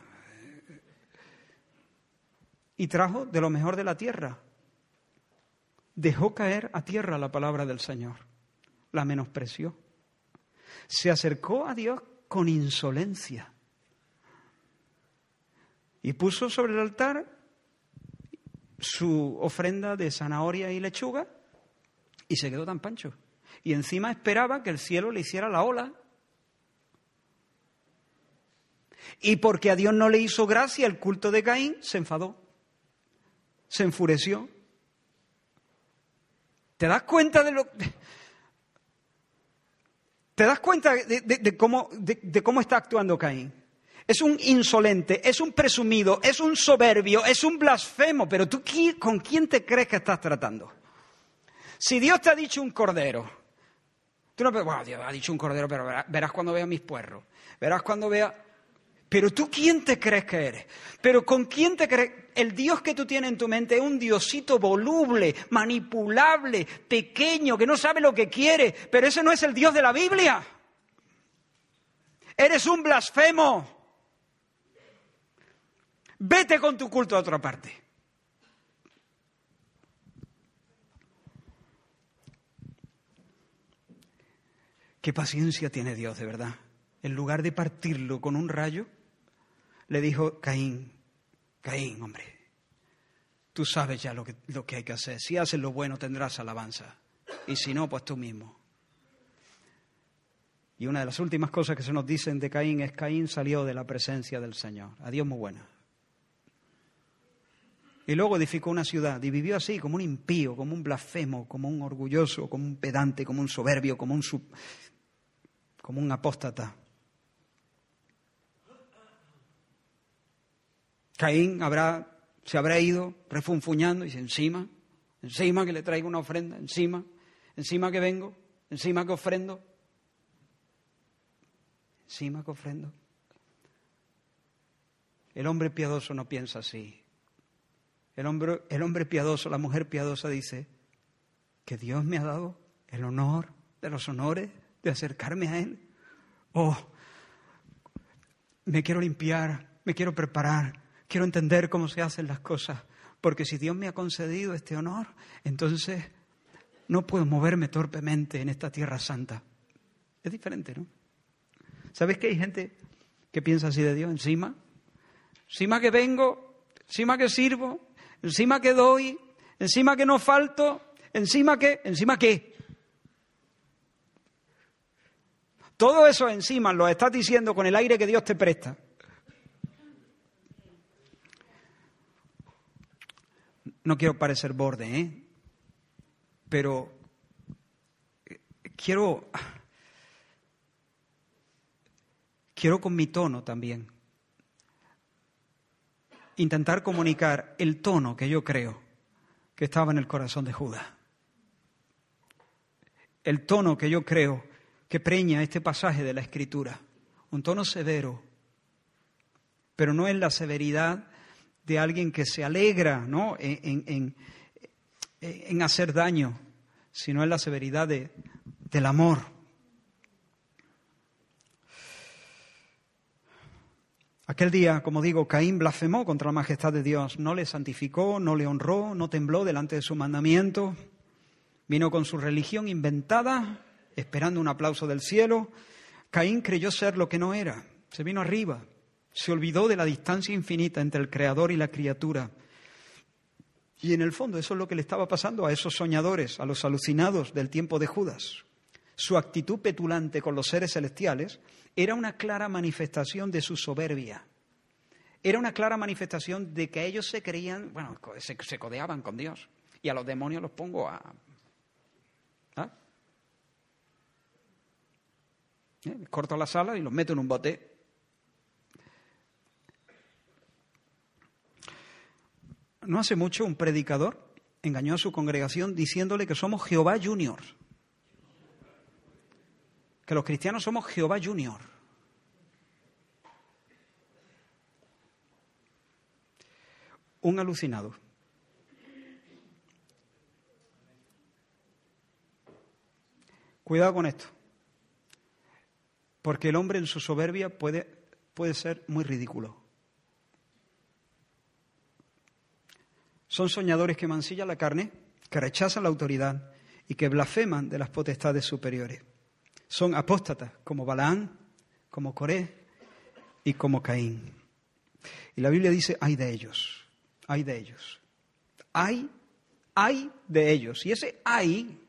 Y trajo de lo mejor de la tierra. Dejó caer a tierra la palabra del Señor. La menospreció. Se acercó a Dios con insolencia. Y puso sobre el altar su ofrenda de zanahoria y lechuga y se quedó tan pancho. Y encima esperaba que el cielo le hiciera la ola. Y porque a Dios no le hizo gracia el culto de Caín, se enfadó, se enfureció. ¿Te das cuenta de lo... ¿Te das cuenta de, cómo, de cómo está actuando Caín? Es un insolente, es un presumido, es un soberbio, es un blasfemo, pero tú ¿con quién te crees que estás tratando? Si Dios te ha dicho un cordero, tú no bueno, Dios ha dicho un cordero, pero verás, cuando vea mis puerros, verás cuando vea... Pero tú quién te crees que eres? Pero con quién te crees? El Dios que tú tienes en tu mente es un diosito voluble, manipulable, pequeño, que no sabe lo que quiere, pero ese no es el Dios de la Biblia. Eres un blasfemo. Vete con tu culto a otra parte. Qué paciencia tiene Dios, de verdad. En lugar de partirlo con un rayo, le dijo, Caín, Caín, hombre, tú sabes ya lo que, lo que hay que hacer. Si haces lo bueno tendrás alabanza. Y si no, pues tú mismo. Y una de las últimas cosas que se nos dicen de Caín es Caín salió de la presencia del Señor. Adiós muy buena. Y luego edificó una ciudad y vivió así, como un impío, como un blasfemo, como un orgulloso, como un pedante, como un soberbio, como un como un apóstata. Caín habrá, se habrá ido refunfuñando y dice, encima, encima que le traigo una ofrenda, encima, encima que vengo, encima que ofrendo. encima que ofrendo. El hombre piadoso no piensa así. El hombre, el hombre piadoso, la mujer piadosa dice que Dios me ha dado el honor de los honores de acercarme a Él. Oh, me quiero limpiar, me quiero preparar, quiero entender cómo se hacen las cosas, porque si Dios me ha concedido este honor, entonces no puedo moverme torpemente en esta tierra santa. Es diferente, ¿no? ¿Sabes que hay gente que piensa así de Dios encima? Encima que vengo, encima que sirvo, encima que doy, encima que no falto, encima que, encima que. Todo eso encima lo estás diciendo con el aire que Dios te presta. No quiero parecer borde, ¿eh? Pero quiero quiero con mi tono también intentar comunicar el tono que yo creo que estaba en el corazón de Judas. El tono que yo creo que preña este pasaje de la Escritura. Un tono severo, pero no es la severidad de alguien que se alegra ¿no? en, en, hacer daño, sino es la severidad de, del amor. Aquel día, como digo, Caín blasfemó contra la majestad de Dios, no le santificó, no le honró, no tembló delante de su mandamiento, vino con su religión inventada esperando un aplauso del cielo, Caín creyó ser lo que no era, se vino arriba, se olvidó de la distancia infinita entre el creador y la criatura. Y en el fondo eso es lo que le estaba pasando a esos soñadores, a los alucinados del tiempo de Judas. Su actitud petulante con los seres celestiales era una clara manifestación de su soberbia. Era una clara manifestación de que ellos se creían, bueno, se, codeaban con Dios. Y a los demonios los pongo a, ¿Eh? Corto las alas y los meto en un bote. No hace mucho un predicador engañó a su congregación diciéndole que somos Jehová Junior. Que los cristianos somos Jehová Junior. Un alucinado. Cuidado con esto porque el hombre en su soberbia puede, puede ser muy ridículo. Son soñadores que mancillan la carne, que rechazan la autoridad y que blasfeman de las potestades superiores. Son apóstatas como Balaán, como Coré y como Caín. Y la Biblia dice, hay de ellos, hay de ellos. Hay, hay de ellos. Y ese hay,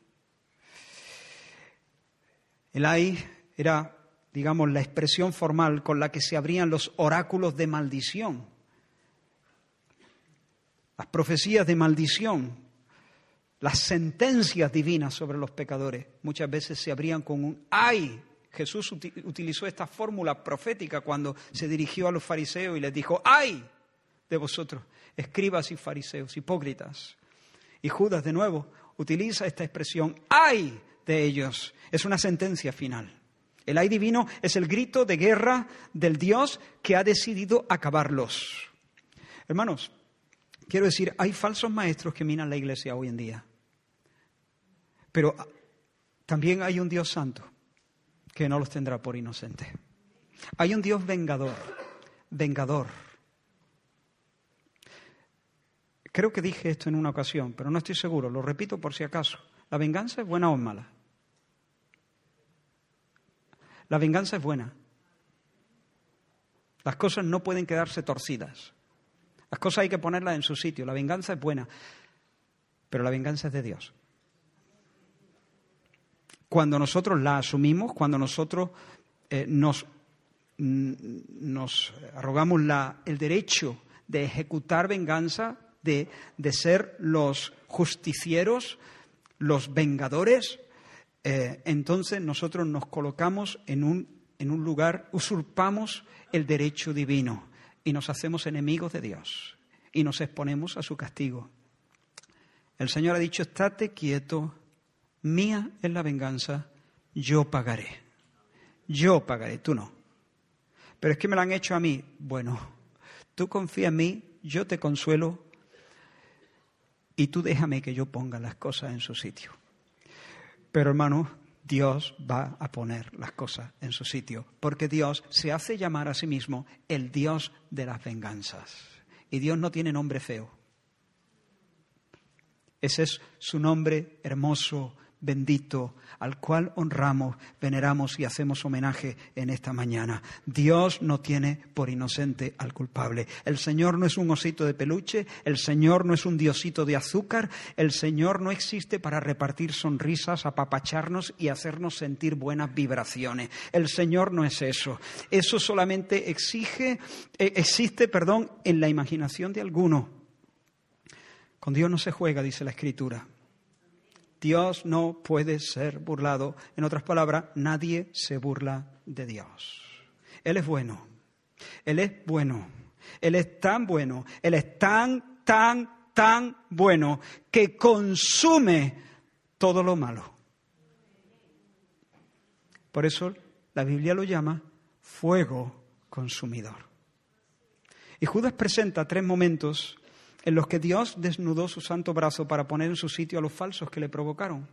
el hay era digamos, la expresión formal con la que se abrían los oráculos de maldición, las profecías de maldición, las sentencias divinas sobre los pecadores, muchas veces se abrían con un ay. Jesús utilizó esta fórmula profética cuando se dirigió a los fariseos y les dijo, ay de vosotros, escribas y fariseos, hipócritas. Y Judas de nuevo utiliza esta expresión, ay de ellos. Es una sentencia final. El ay divino es el grito de guerra del Dios que ha decidido acabarlos. Hermanos, quiero decir, hay falsos maestros que minan la iglesia hoy en día. Pero también hay un Dios santo que no los tendrá por inocentes. Hay un Dios vengador, vengador. Creo que dije esto en una ocasión, pero no estoy seguro, lo repito por si acaso. ¿La venganza es buena o mala? La venganza es buena. Las cosas no pueden quedarse torcidas. Las cosas hay que ponerlas en su sitio. La venganza es buena. Pero la venganza es de Dios. Cuando nosotros la asumimos, cuando nosotros eh, nos, mm, nos, arrogamos la, el derecho de ejecutar venganza, de, de ser los justicieros, los vengadores, eh, entonces nosotros nos colocamos en un, en un lugar, usurpamos el derecho divino y nos hacemos enemigos de Dios y nos exponemos a su castigo. El Señor ha dicho, estate quieto, mía es la venganza, yo pagaré. Yo pagaré, tú no. Pero es que me lo han hecho a mí. Bueno, tú confía en mí, yo te consuelo y tú déjame que yo ponga las cosas en su sitio. Pero hermano, Dios va a poner las cosas en su sitio, porque Dios se hace llamar a sí mismo el Dios de las venganzas. Y Dios no tiene nombre feo. Ese es su nombre hermoso, bendito, al cual honramos, veneramos y hacemos homenaje en esta mañana. Dios no tiene por inocente al culpable. El Señor no es un osito de peluche, el Señor no es un diosito de azúcar, el Señor no existe para repartir sonrisas, apapacharnos y hacernos sentir buenas vibraciones. El Señor no es eso. Eso solamente exige, eh, existe, perdón, en la imaginación de alguno. Con Dios no se juega, dice la Escritura. Dios no puede ser burlado. En otras palabras, nadie se burla de Dios. Él es bueno. Él es bueno. Él es tan bueno. Él es tan, tan, tan bueno que consume todo lo malo. Por eso la Biblia lo llama fuego consumidor. Y Judas presenta tres momentos en los que Dios desnudó su santo brazo para poner en su sitio a los falsos que le provocaron.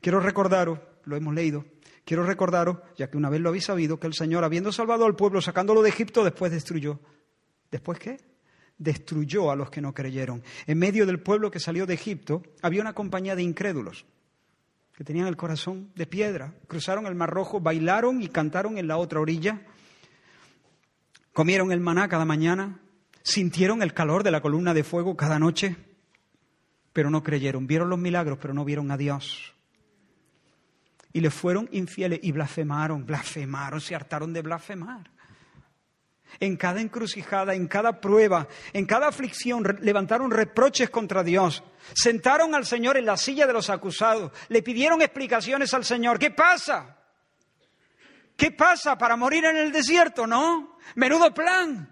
Quiero recordaros, lo hemos leído, quiero recordaros, ya que una vez lo habéis sabido, que el Señor, habiendo salvado al pueblo, sacándolo de Egipto, después destruyó. ¿Después qué? Destruyó a los que no creyeron. En medio del pueblo que salió de Egipto había una compañía de incrédulos que tenían el corazón de piedra. Cruzaron el Mar Rojo, bailaron y cantaron en la otra orilla. Comieron el maná cada mañana, Sintieron el calor de la columna de fuego cada noche, pero no creyeron. Vieron los milagros, pero no vieron a Dios. Y le fueron infieles y blasfemaron, blasfemaron, se hartaron de blasfemar. En cada encrucijada, en cada prueba, en cada aflicción levantaron reproches contra Dios. Sentaron al Señor en la silla de los acusados. Le pidieron explicaciones al Señor. ¿Qué pasa? ¿Qué pasa para morir en el desierto? No. Menudo plan.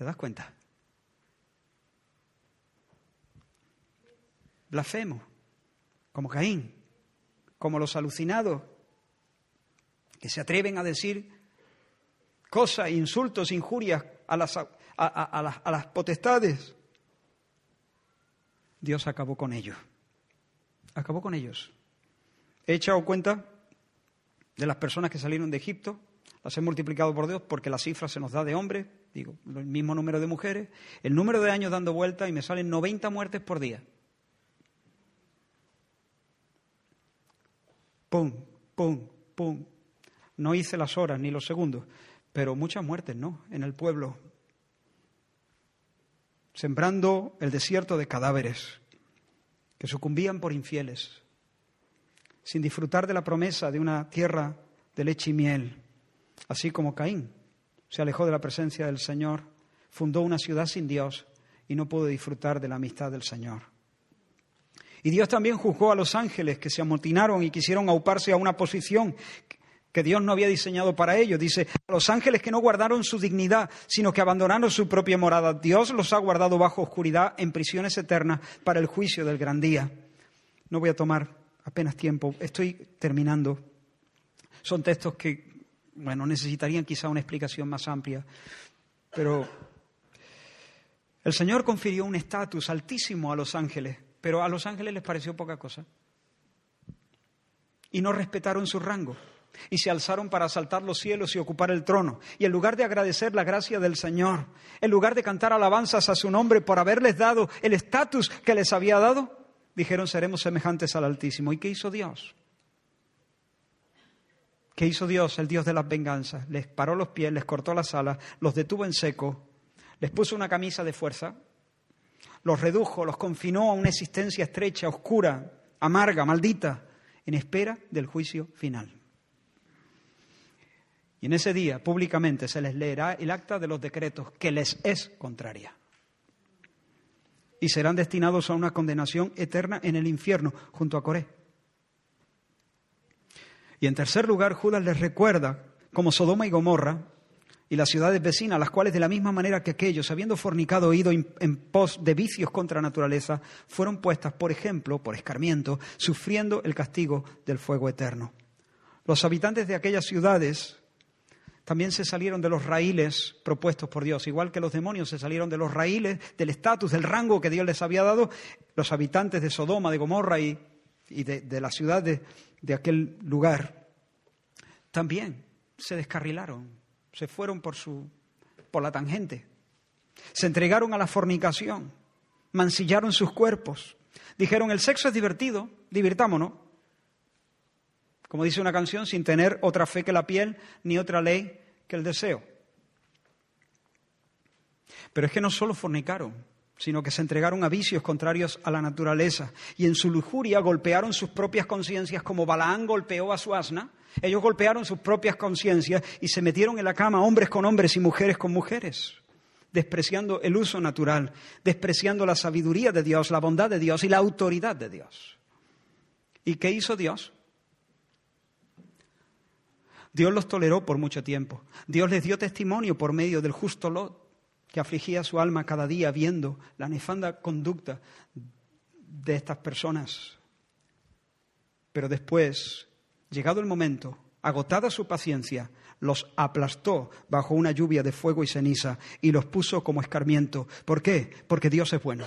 ¿Te das cuenta? Blasfemo, como Caín, como los alucinados que se atreven a decir cosas, insultos, injurias a las, a, las, las potestades. Dios acabó con ellos. Acabó con ellos. He echado cuenta de las personas que salieron de Egipto, las he multiplicado por Dios porque la cifra se nos da de hombres, digo, el mismo número de mujeres, el número de años dando vueltas y me salen 90 muertes por día. Pum, pum, pum. No hice las horas ni los segundos, pero muchas muertes, ¿no? En el pueblo. Sembrando el desierto de cadáveres que sucumbían por infieles, sin disfrutar de la promesa de una tierra de leche y miel, así como Caín se alejó de la presencia del Señor, fundó una ciudad sin Dios y no pudo disfrutar de la amistad del Señor. Y Dios también juzgó a los ángeles que se amotinaron y quisieron auparse a una posición que Dios no había diseñado para ellos. Dice, a los ángeles que no guardaron su dignidad, sino que abandonaron su propia morada. Dios los ha guardado bajo oscuridad en prisiones eternas para el juicio del gran día. No voy a tomar apenas tiempo, estoy terminando. Son textos que bueno, necesitarían quizá una explicación más amplia, pero el Señor confirió un estatus altísimo a los ángeles, pero a los ángeles les pareció poca cosa. Y no respetaron su rango. Y se alzaron para asaltar los cielos y ocupar el trono. Y en lugar de agradecer la gracia del Señor, en lugar de cantar alabanzas a su nombre por haberles dado el estatus que les había dado, dijeron seremos semejantes al Altísimo. ¿Y qué hizo Dios? ¿Qué hizo Dios, el Dios de las venganzas? Les paró los pies, les cortó las alas, los detuvo en seco, les puso una camisa de fuerza, los redujo, los confinó a una existencia estrecha, oscura, amarga, maldita, en espera del juicio final. Y en ese día, públicamente, se les leerá el acta de los decretos que les es contraria. Y serán destinados a una condenación eterna en el infierno, junto a Coré. Y en tercer lugar, Judas les recuerda como Sodoma y Gomorra y las ciudades vecinas, las cuales de la misma manera que aquellos, habiendo fornicado ido en pos de vicios contra naturaleza, fueron puestas, por ejemplo, por escarmiento, sufriendo el castigo del fuego eterno. Los habitantes de aquellas ciudades también se salieron de los raíles propuestos por Dios, igual que los demonios se salieron de los raíles del estatus, del rango que Dios les había dado, los habitantes de Sodoma, de Gomorra y, de, la ciudad de, de aquel lugar, también se descarrilaron, se fueron por, su, por la tangente, se entregaron a la fornicación, mancillaron sus cuerpos, dijeron el sexo es divertido, divirtámonos, como dice una canción, sin tener otra fe que la piel ni otra ley que el deseo. Pero es que no solo fornicaron, sino que se entregaron a vicios contrarios a la naturaleza y en su lujuria golpearon sus propias conciencias como Balaán golpeó a su asna. Ellos golpearon sus propias conciencias y se metieron en la cama hombres con hombres y mujeres con mujeres, despreciando el uso natural, despreciando la sabiduría de Dios, la bondad de Dios y la autoridad de Dios. ¿Y qué hizo Dios? Dios los toleró por mucho tiempo. Dios les dio testimonio por medio del justo Lot, que afligía su alma cada día viendo la nefanda conducta de estas personas. Pero después, llegado el momento, agotada su paciencia, los aplastó bajo una lluvia de fuego y ceniza y los puso como escarmiento. ¿Por qué? Porque Dios es bueno.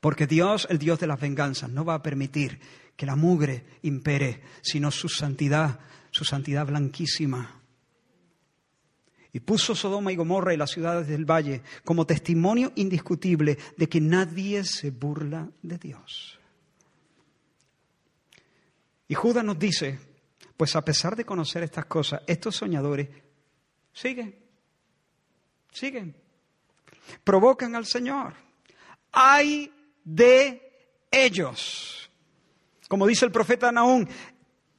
Porque Dios, el Dios de las venganzas, no va a permitir que la mugre impere, sino su santidad, su santidad blanquísima. Y puso Sodoma y Gomorra y las ciudades del valle como testimonio indiscutible de que nadie se burla de Dios. Y Judas nos dice, pues a pesar de conocer estas cosas, estos soñadores siguen, siguen, provocan al Señor. Hay de ellos. Como dice el profeta Naúm,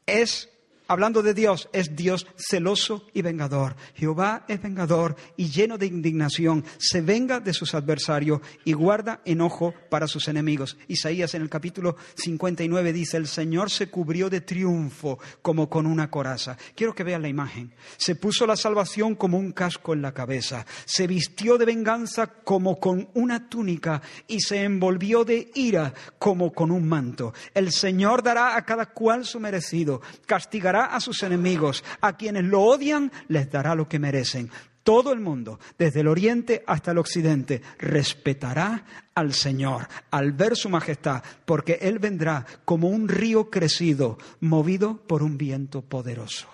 es hablando de Dios, es Dios celoso y vengador. Jehová es vengador y lleno de indignación. Se venga de sus adversarios y guarda enojo para sus enemigos. Isaías en el capítulo 59 dice, el Señor se cubrió de triunfo como con una coraza. Quiero que vean la imagen. Se puso la salvación como un casco en la cabeza. Se vistió de venganza como con una túnica y se envolvió de ira como con un manto. El Señor dará a cada cual su merecido. Castigará a sus enemigos, a quienes lo odian les dará lo que merecen. Todo el mundo, desde el oriente hasta el occidente, respetará al Señor al ver su majestad, porque Él vendrá como un río crecido, movido por un viento poderoso.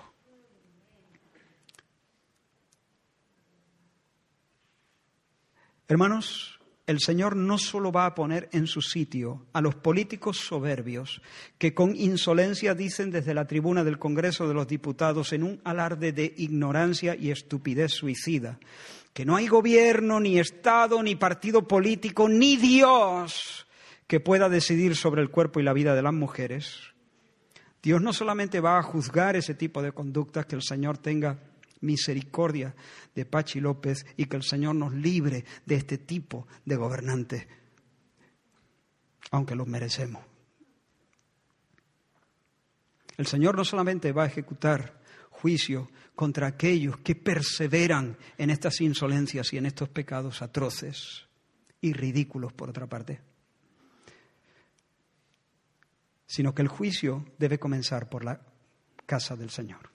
Hermanos, el Señor no solo va a poner en su sitio a los políticos soberbios que con insolencia dicen desde la tribuna del Congreso de los Diputados en un alarde de ignorancia y estupidez suicida, que no hay gobierno, ni Estado, ni partido político, ni Dios que pueda decidir sobre el cuerpo y la vida de las mujeres. Dios no solamente va a juzgar ese tipo de conductas que el Señor tenga misericordia de Pachi López y que el Señor nos libre de este tipo de gobernantes, aunque los merecemos. El Señor no solamente va a ejecutar juicio contra aquellos que perseveran en estas insolencias y en estos pecados atroces y ridículos, por otra parte, sino que el juicio debe comenzar por la casa del Señor.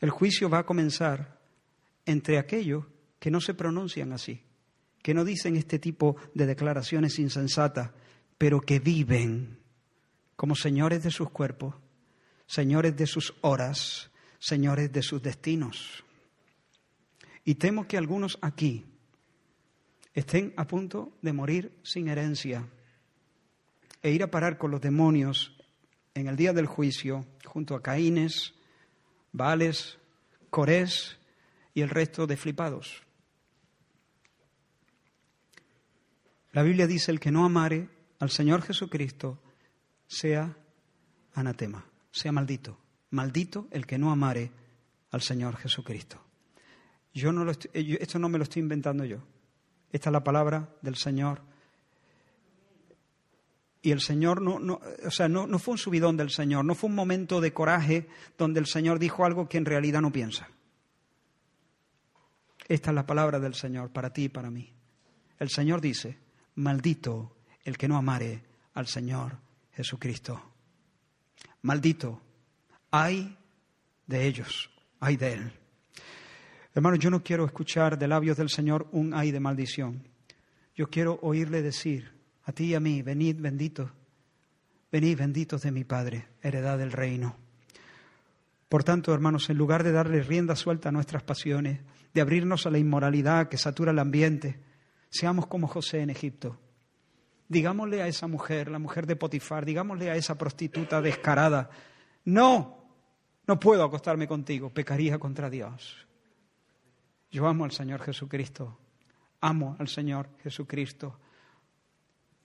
El juicio va a comenzar entre aquellos que no se pronuncian así, que no dicen este tipo de declaraciones insensatas, pero que viven como señores de sus cuerpos, señores de sus horas, señores de sus destinos. Y temo que algunos aquí estén a punto de morir sin herencia e ir a parar con los demonios en el día del juicio junto a Caínes, Corés y el resto de flipados. La Biblia dice, el que no amare al Señor Jesucristo sea anatema, sea maldito. Maldito el que no amare al Señor Jesucristo. Yo no lo esto no me lo estoy inventando yo. Esta es la palabra del Señor y el Señor no, o sea, no, fue un subidón del Señor, no fue un momento de coraje donde el Señor dijo algo que en realidad no piensa. Esta es la palabra del Señor para ti y para mí. El Señor dice, maldito el que no amare al Señor Jesucristo. Maldito, hay de ellos, hay de él. Hermano, yo no quiero escuchar de labios del Señor un ay de maldición. Yo quiero oírle decir a ti y a mí, venid benditos, venid benditos de mi Padre, heredad del reino. Por tanto, hermanos, en lugar de darle rienda suelta a nuestras pasiones, de abrirnos a la inmoralidad que satura el ambiente, seamos como José en Egipto. Digámosle a esa mujer, la mujer de Potifar, digámosle a esa prostituta descarada, no, no puedo acostarme contigo, pecaría contra Dios. Yo amo al Señor Jesucristo, amo al Señor Jesucristo.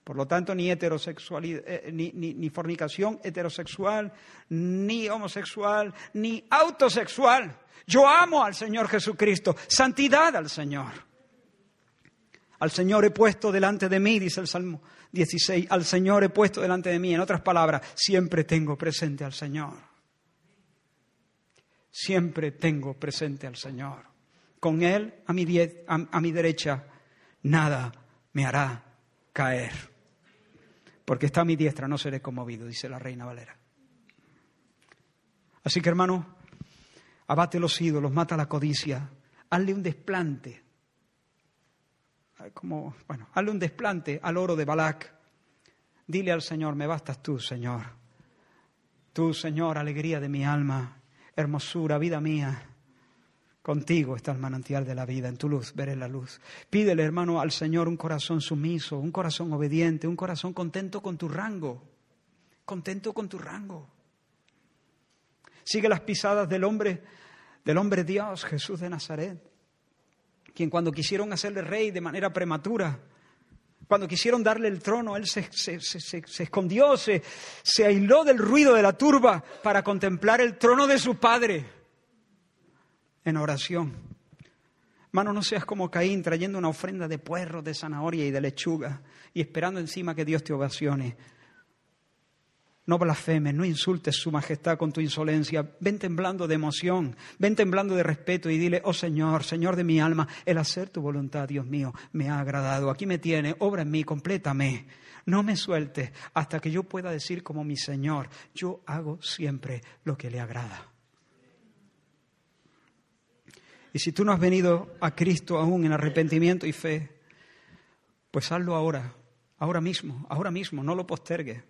Por lo tanto, ni heterosexualidad, eh, ni, ni, fornicación heterosexual, ni homosexual, ni autosexual. Yo amo al Señor Jesucristo, santidad al Señor. Al Señor he puesto delante de mí, dice el Salmo 16, al Señor he puesto delante de mí. En otras palabras, siempre tengo presente al Señor. Siempre tengo presente al Señor. Con Él a mi, a mi derecha, nada me hará caer porque está a mi diestra, no seré conmovido, dice la reina Valera. Así que hermano, abate los ídolos, mata la codicia, hazle un desplante, como, bueno, hazle un desplante al oro de Balac. Dile al Señor, me bastas tú, Señor. Tú, Señor, alegría de mi alma, hermosura, vida mía. Contigo está el manantial de la vida, en tu luz veré la luz. Pídele, hermano, al Señor un corazón sumiso, un corazón obediente, un corazón contento con tu rango, contento con tu rango. Sigue las pisadas del hombre, del hombre Dios, Jesús de Nazaret, quien cuando quisieron hacerle rey de manera prematura, cuando quisieron darle el trono, él se, se escondió, se aisló del ruido de la turba para contemplar el trono de su Padre en oración. Mano, no seas como Caín trayendo una ofrenda de puerro, de zanahoria y de lechuga y esperando encima que Dios te ovacione. No blasfemes, no insultes su majestad con tu insolencia. Ven temblando de emoción, ven temblando de respeto y dile, oh Señor, Señor de mi alma, el hacer tu voluntad, Dios mío, me ha agradado. Aquí me tiene, obra en mí, complétame. No me sueltes hasta que yo pueda decir como mi Señor, yo hago siempre lo que le agrada. Y si tú no has venido a Cristo aún en arrepentimiento y fe, pues hazlo ahora, ahora mismo, ahora mismo, no lo postergues.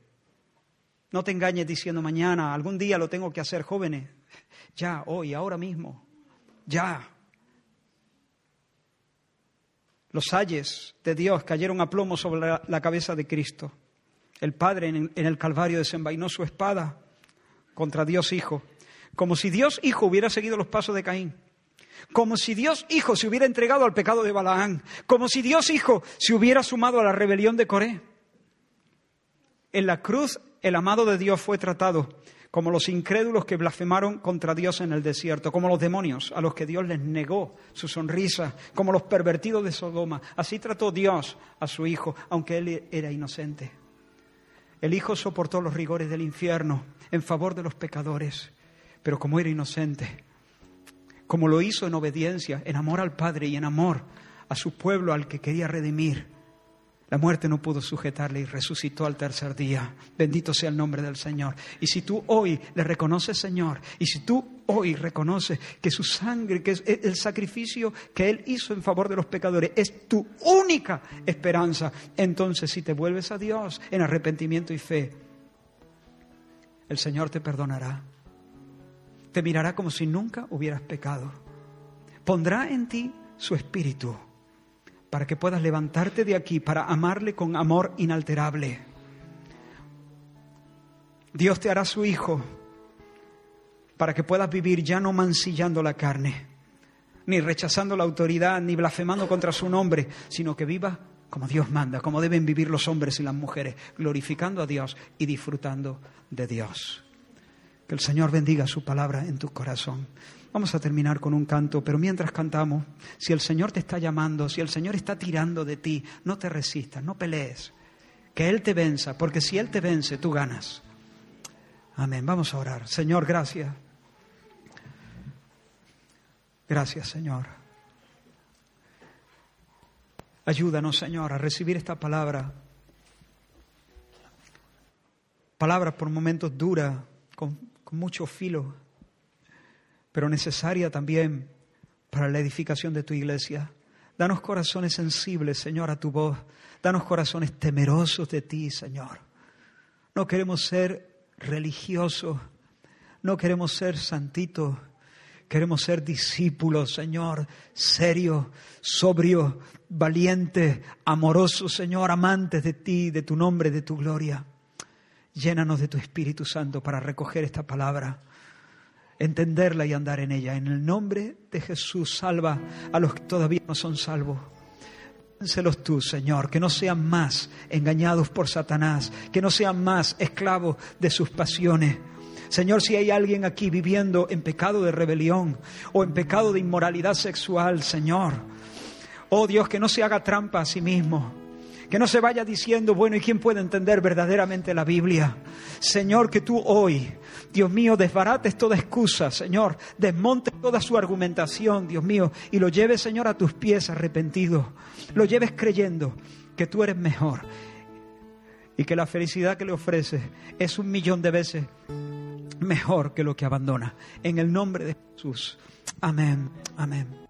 No te engañes diciendo mañana, algún día lo tengo que hacer, jóvenes. Ya, hoy, ahora mismo, ya. Los ayes de Dios cayeron a plomo sobre la, cabeza de Cristo. El Padre en, el Calvario desenvainó su espada contra Dios Hijo, como si Dios Hijo hubiera seguido los pasos de Caín como si Dios Hijo se hubiera entregado al pecado de Balaán, como si Dios Hijo se hubiera sumado a la rebelión de Coré. En la cruz el amado de Dios fue tratado como los incrédulos que blasfemaron contra Dios en el desierto, como los demonios a los que Dios les negó su sonrisa, como los pervertidos de Sodoma. Así trató Dios a su Hijo, aunque él era inocente. El Hijo soportó los rigores del infierno en favor de los pecadores, pero como era inocente, como lo hizo en obediencia, en amor al Padre y en amor a su pueblo al que quería redimir. La muerte no pudo sujetarle y resucitó al tercer día. Bendito sea el nombre del Señor. Y si tú hoy le reconoces, Señor, y si tú hoy reconoces que su sangre, que es el sacrificio que Él hizo en favor de los pecadores, es tu única esperanza, entonces si te vuelves a Dios en arrepentimiento y fe, el Señor te perdonará te mirará como si nunca hubieras pecado. Pondrá en ti su espíritu para que puedas levantarte de aquí para amarle con amor inalterable. Dios te hará su hijo para que puedas vivir ya no mancillando la carne, ni rechazando la autoridad, ni blasfemando contra su nombre, sino que viva como Dios manda, como deben vivir los hombres y las mujeres, glorificando a Dios y disfrutando de Dios. Que el Señor bendiga su palabra en tu corazón. Vamos a terminar con un canto, pero mientras cantamos, si el Señor te está llamando, si el Señor está tirando de ti, no te resistas, no pelees. Que Él te venza, porque si Él te vence, tú ganas. Amén. Vamos a orar. Señor, gracias. Gracias, Señor. Ayúdanos, Señor, a recibir esta palabra Palabra por momentos dura, con, mucho filo, pero necesaria también para la edificación de tu iglesia. Danos corazones sensibles, Señor, a tu voz. Danos corazones temerosos de ti, Señor. No queremos ser religiosos, no queremos ser santitos, queremos ser discípulos, Señor, serios, sobrios, valientes, amorosos, Señor, amantes de ti, de tu nombre, de tu gloria. Llénanos de tu Espíritu Santo para recoger esta palabra, entenderla y andar en ella. En el nombre de Jesús, salva a los que todavía no son salvos. Vénselos tú, Señor, que no sean más engañados por Satanás, que no sean más esclavos de sus pasiones. Señor, si hay alguien aquí viviendo en pecado de rebelión o en pecado de inmoralidad sexual, Señor, oh Dios, que no se haga trampa a sí mismo, que no se vaya diciendo, bueno, ¿y quién puede entender verdaderamente la Biblia? Señor, que tú hoy, Dios mío, desbarates toda excusa, Señor, desmontes toda su argumentación, Dios mío, y lo lleves, Señor, a tus pies arrepentido. Lo lleves creyendo que tú eres mejor y que la felicidad que le ofreces es un millón de veces mejor que lo que abandona. En el nombre de Jesús. Amén. Amén.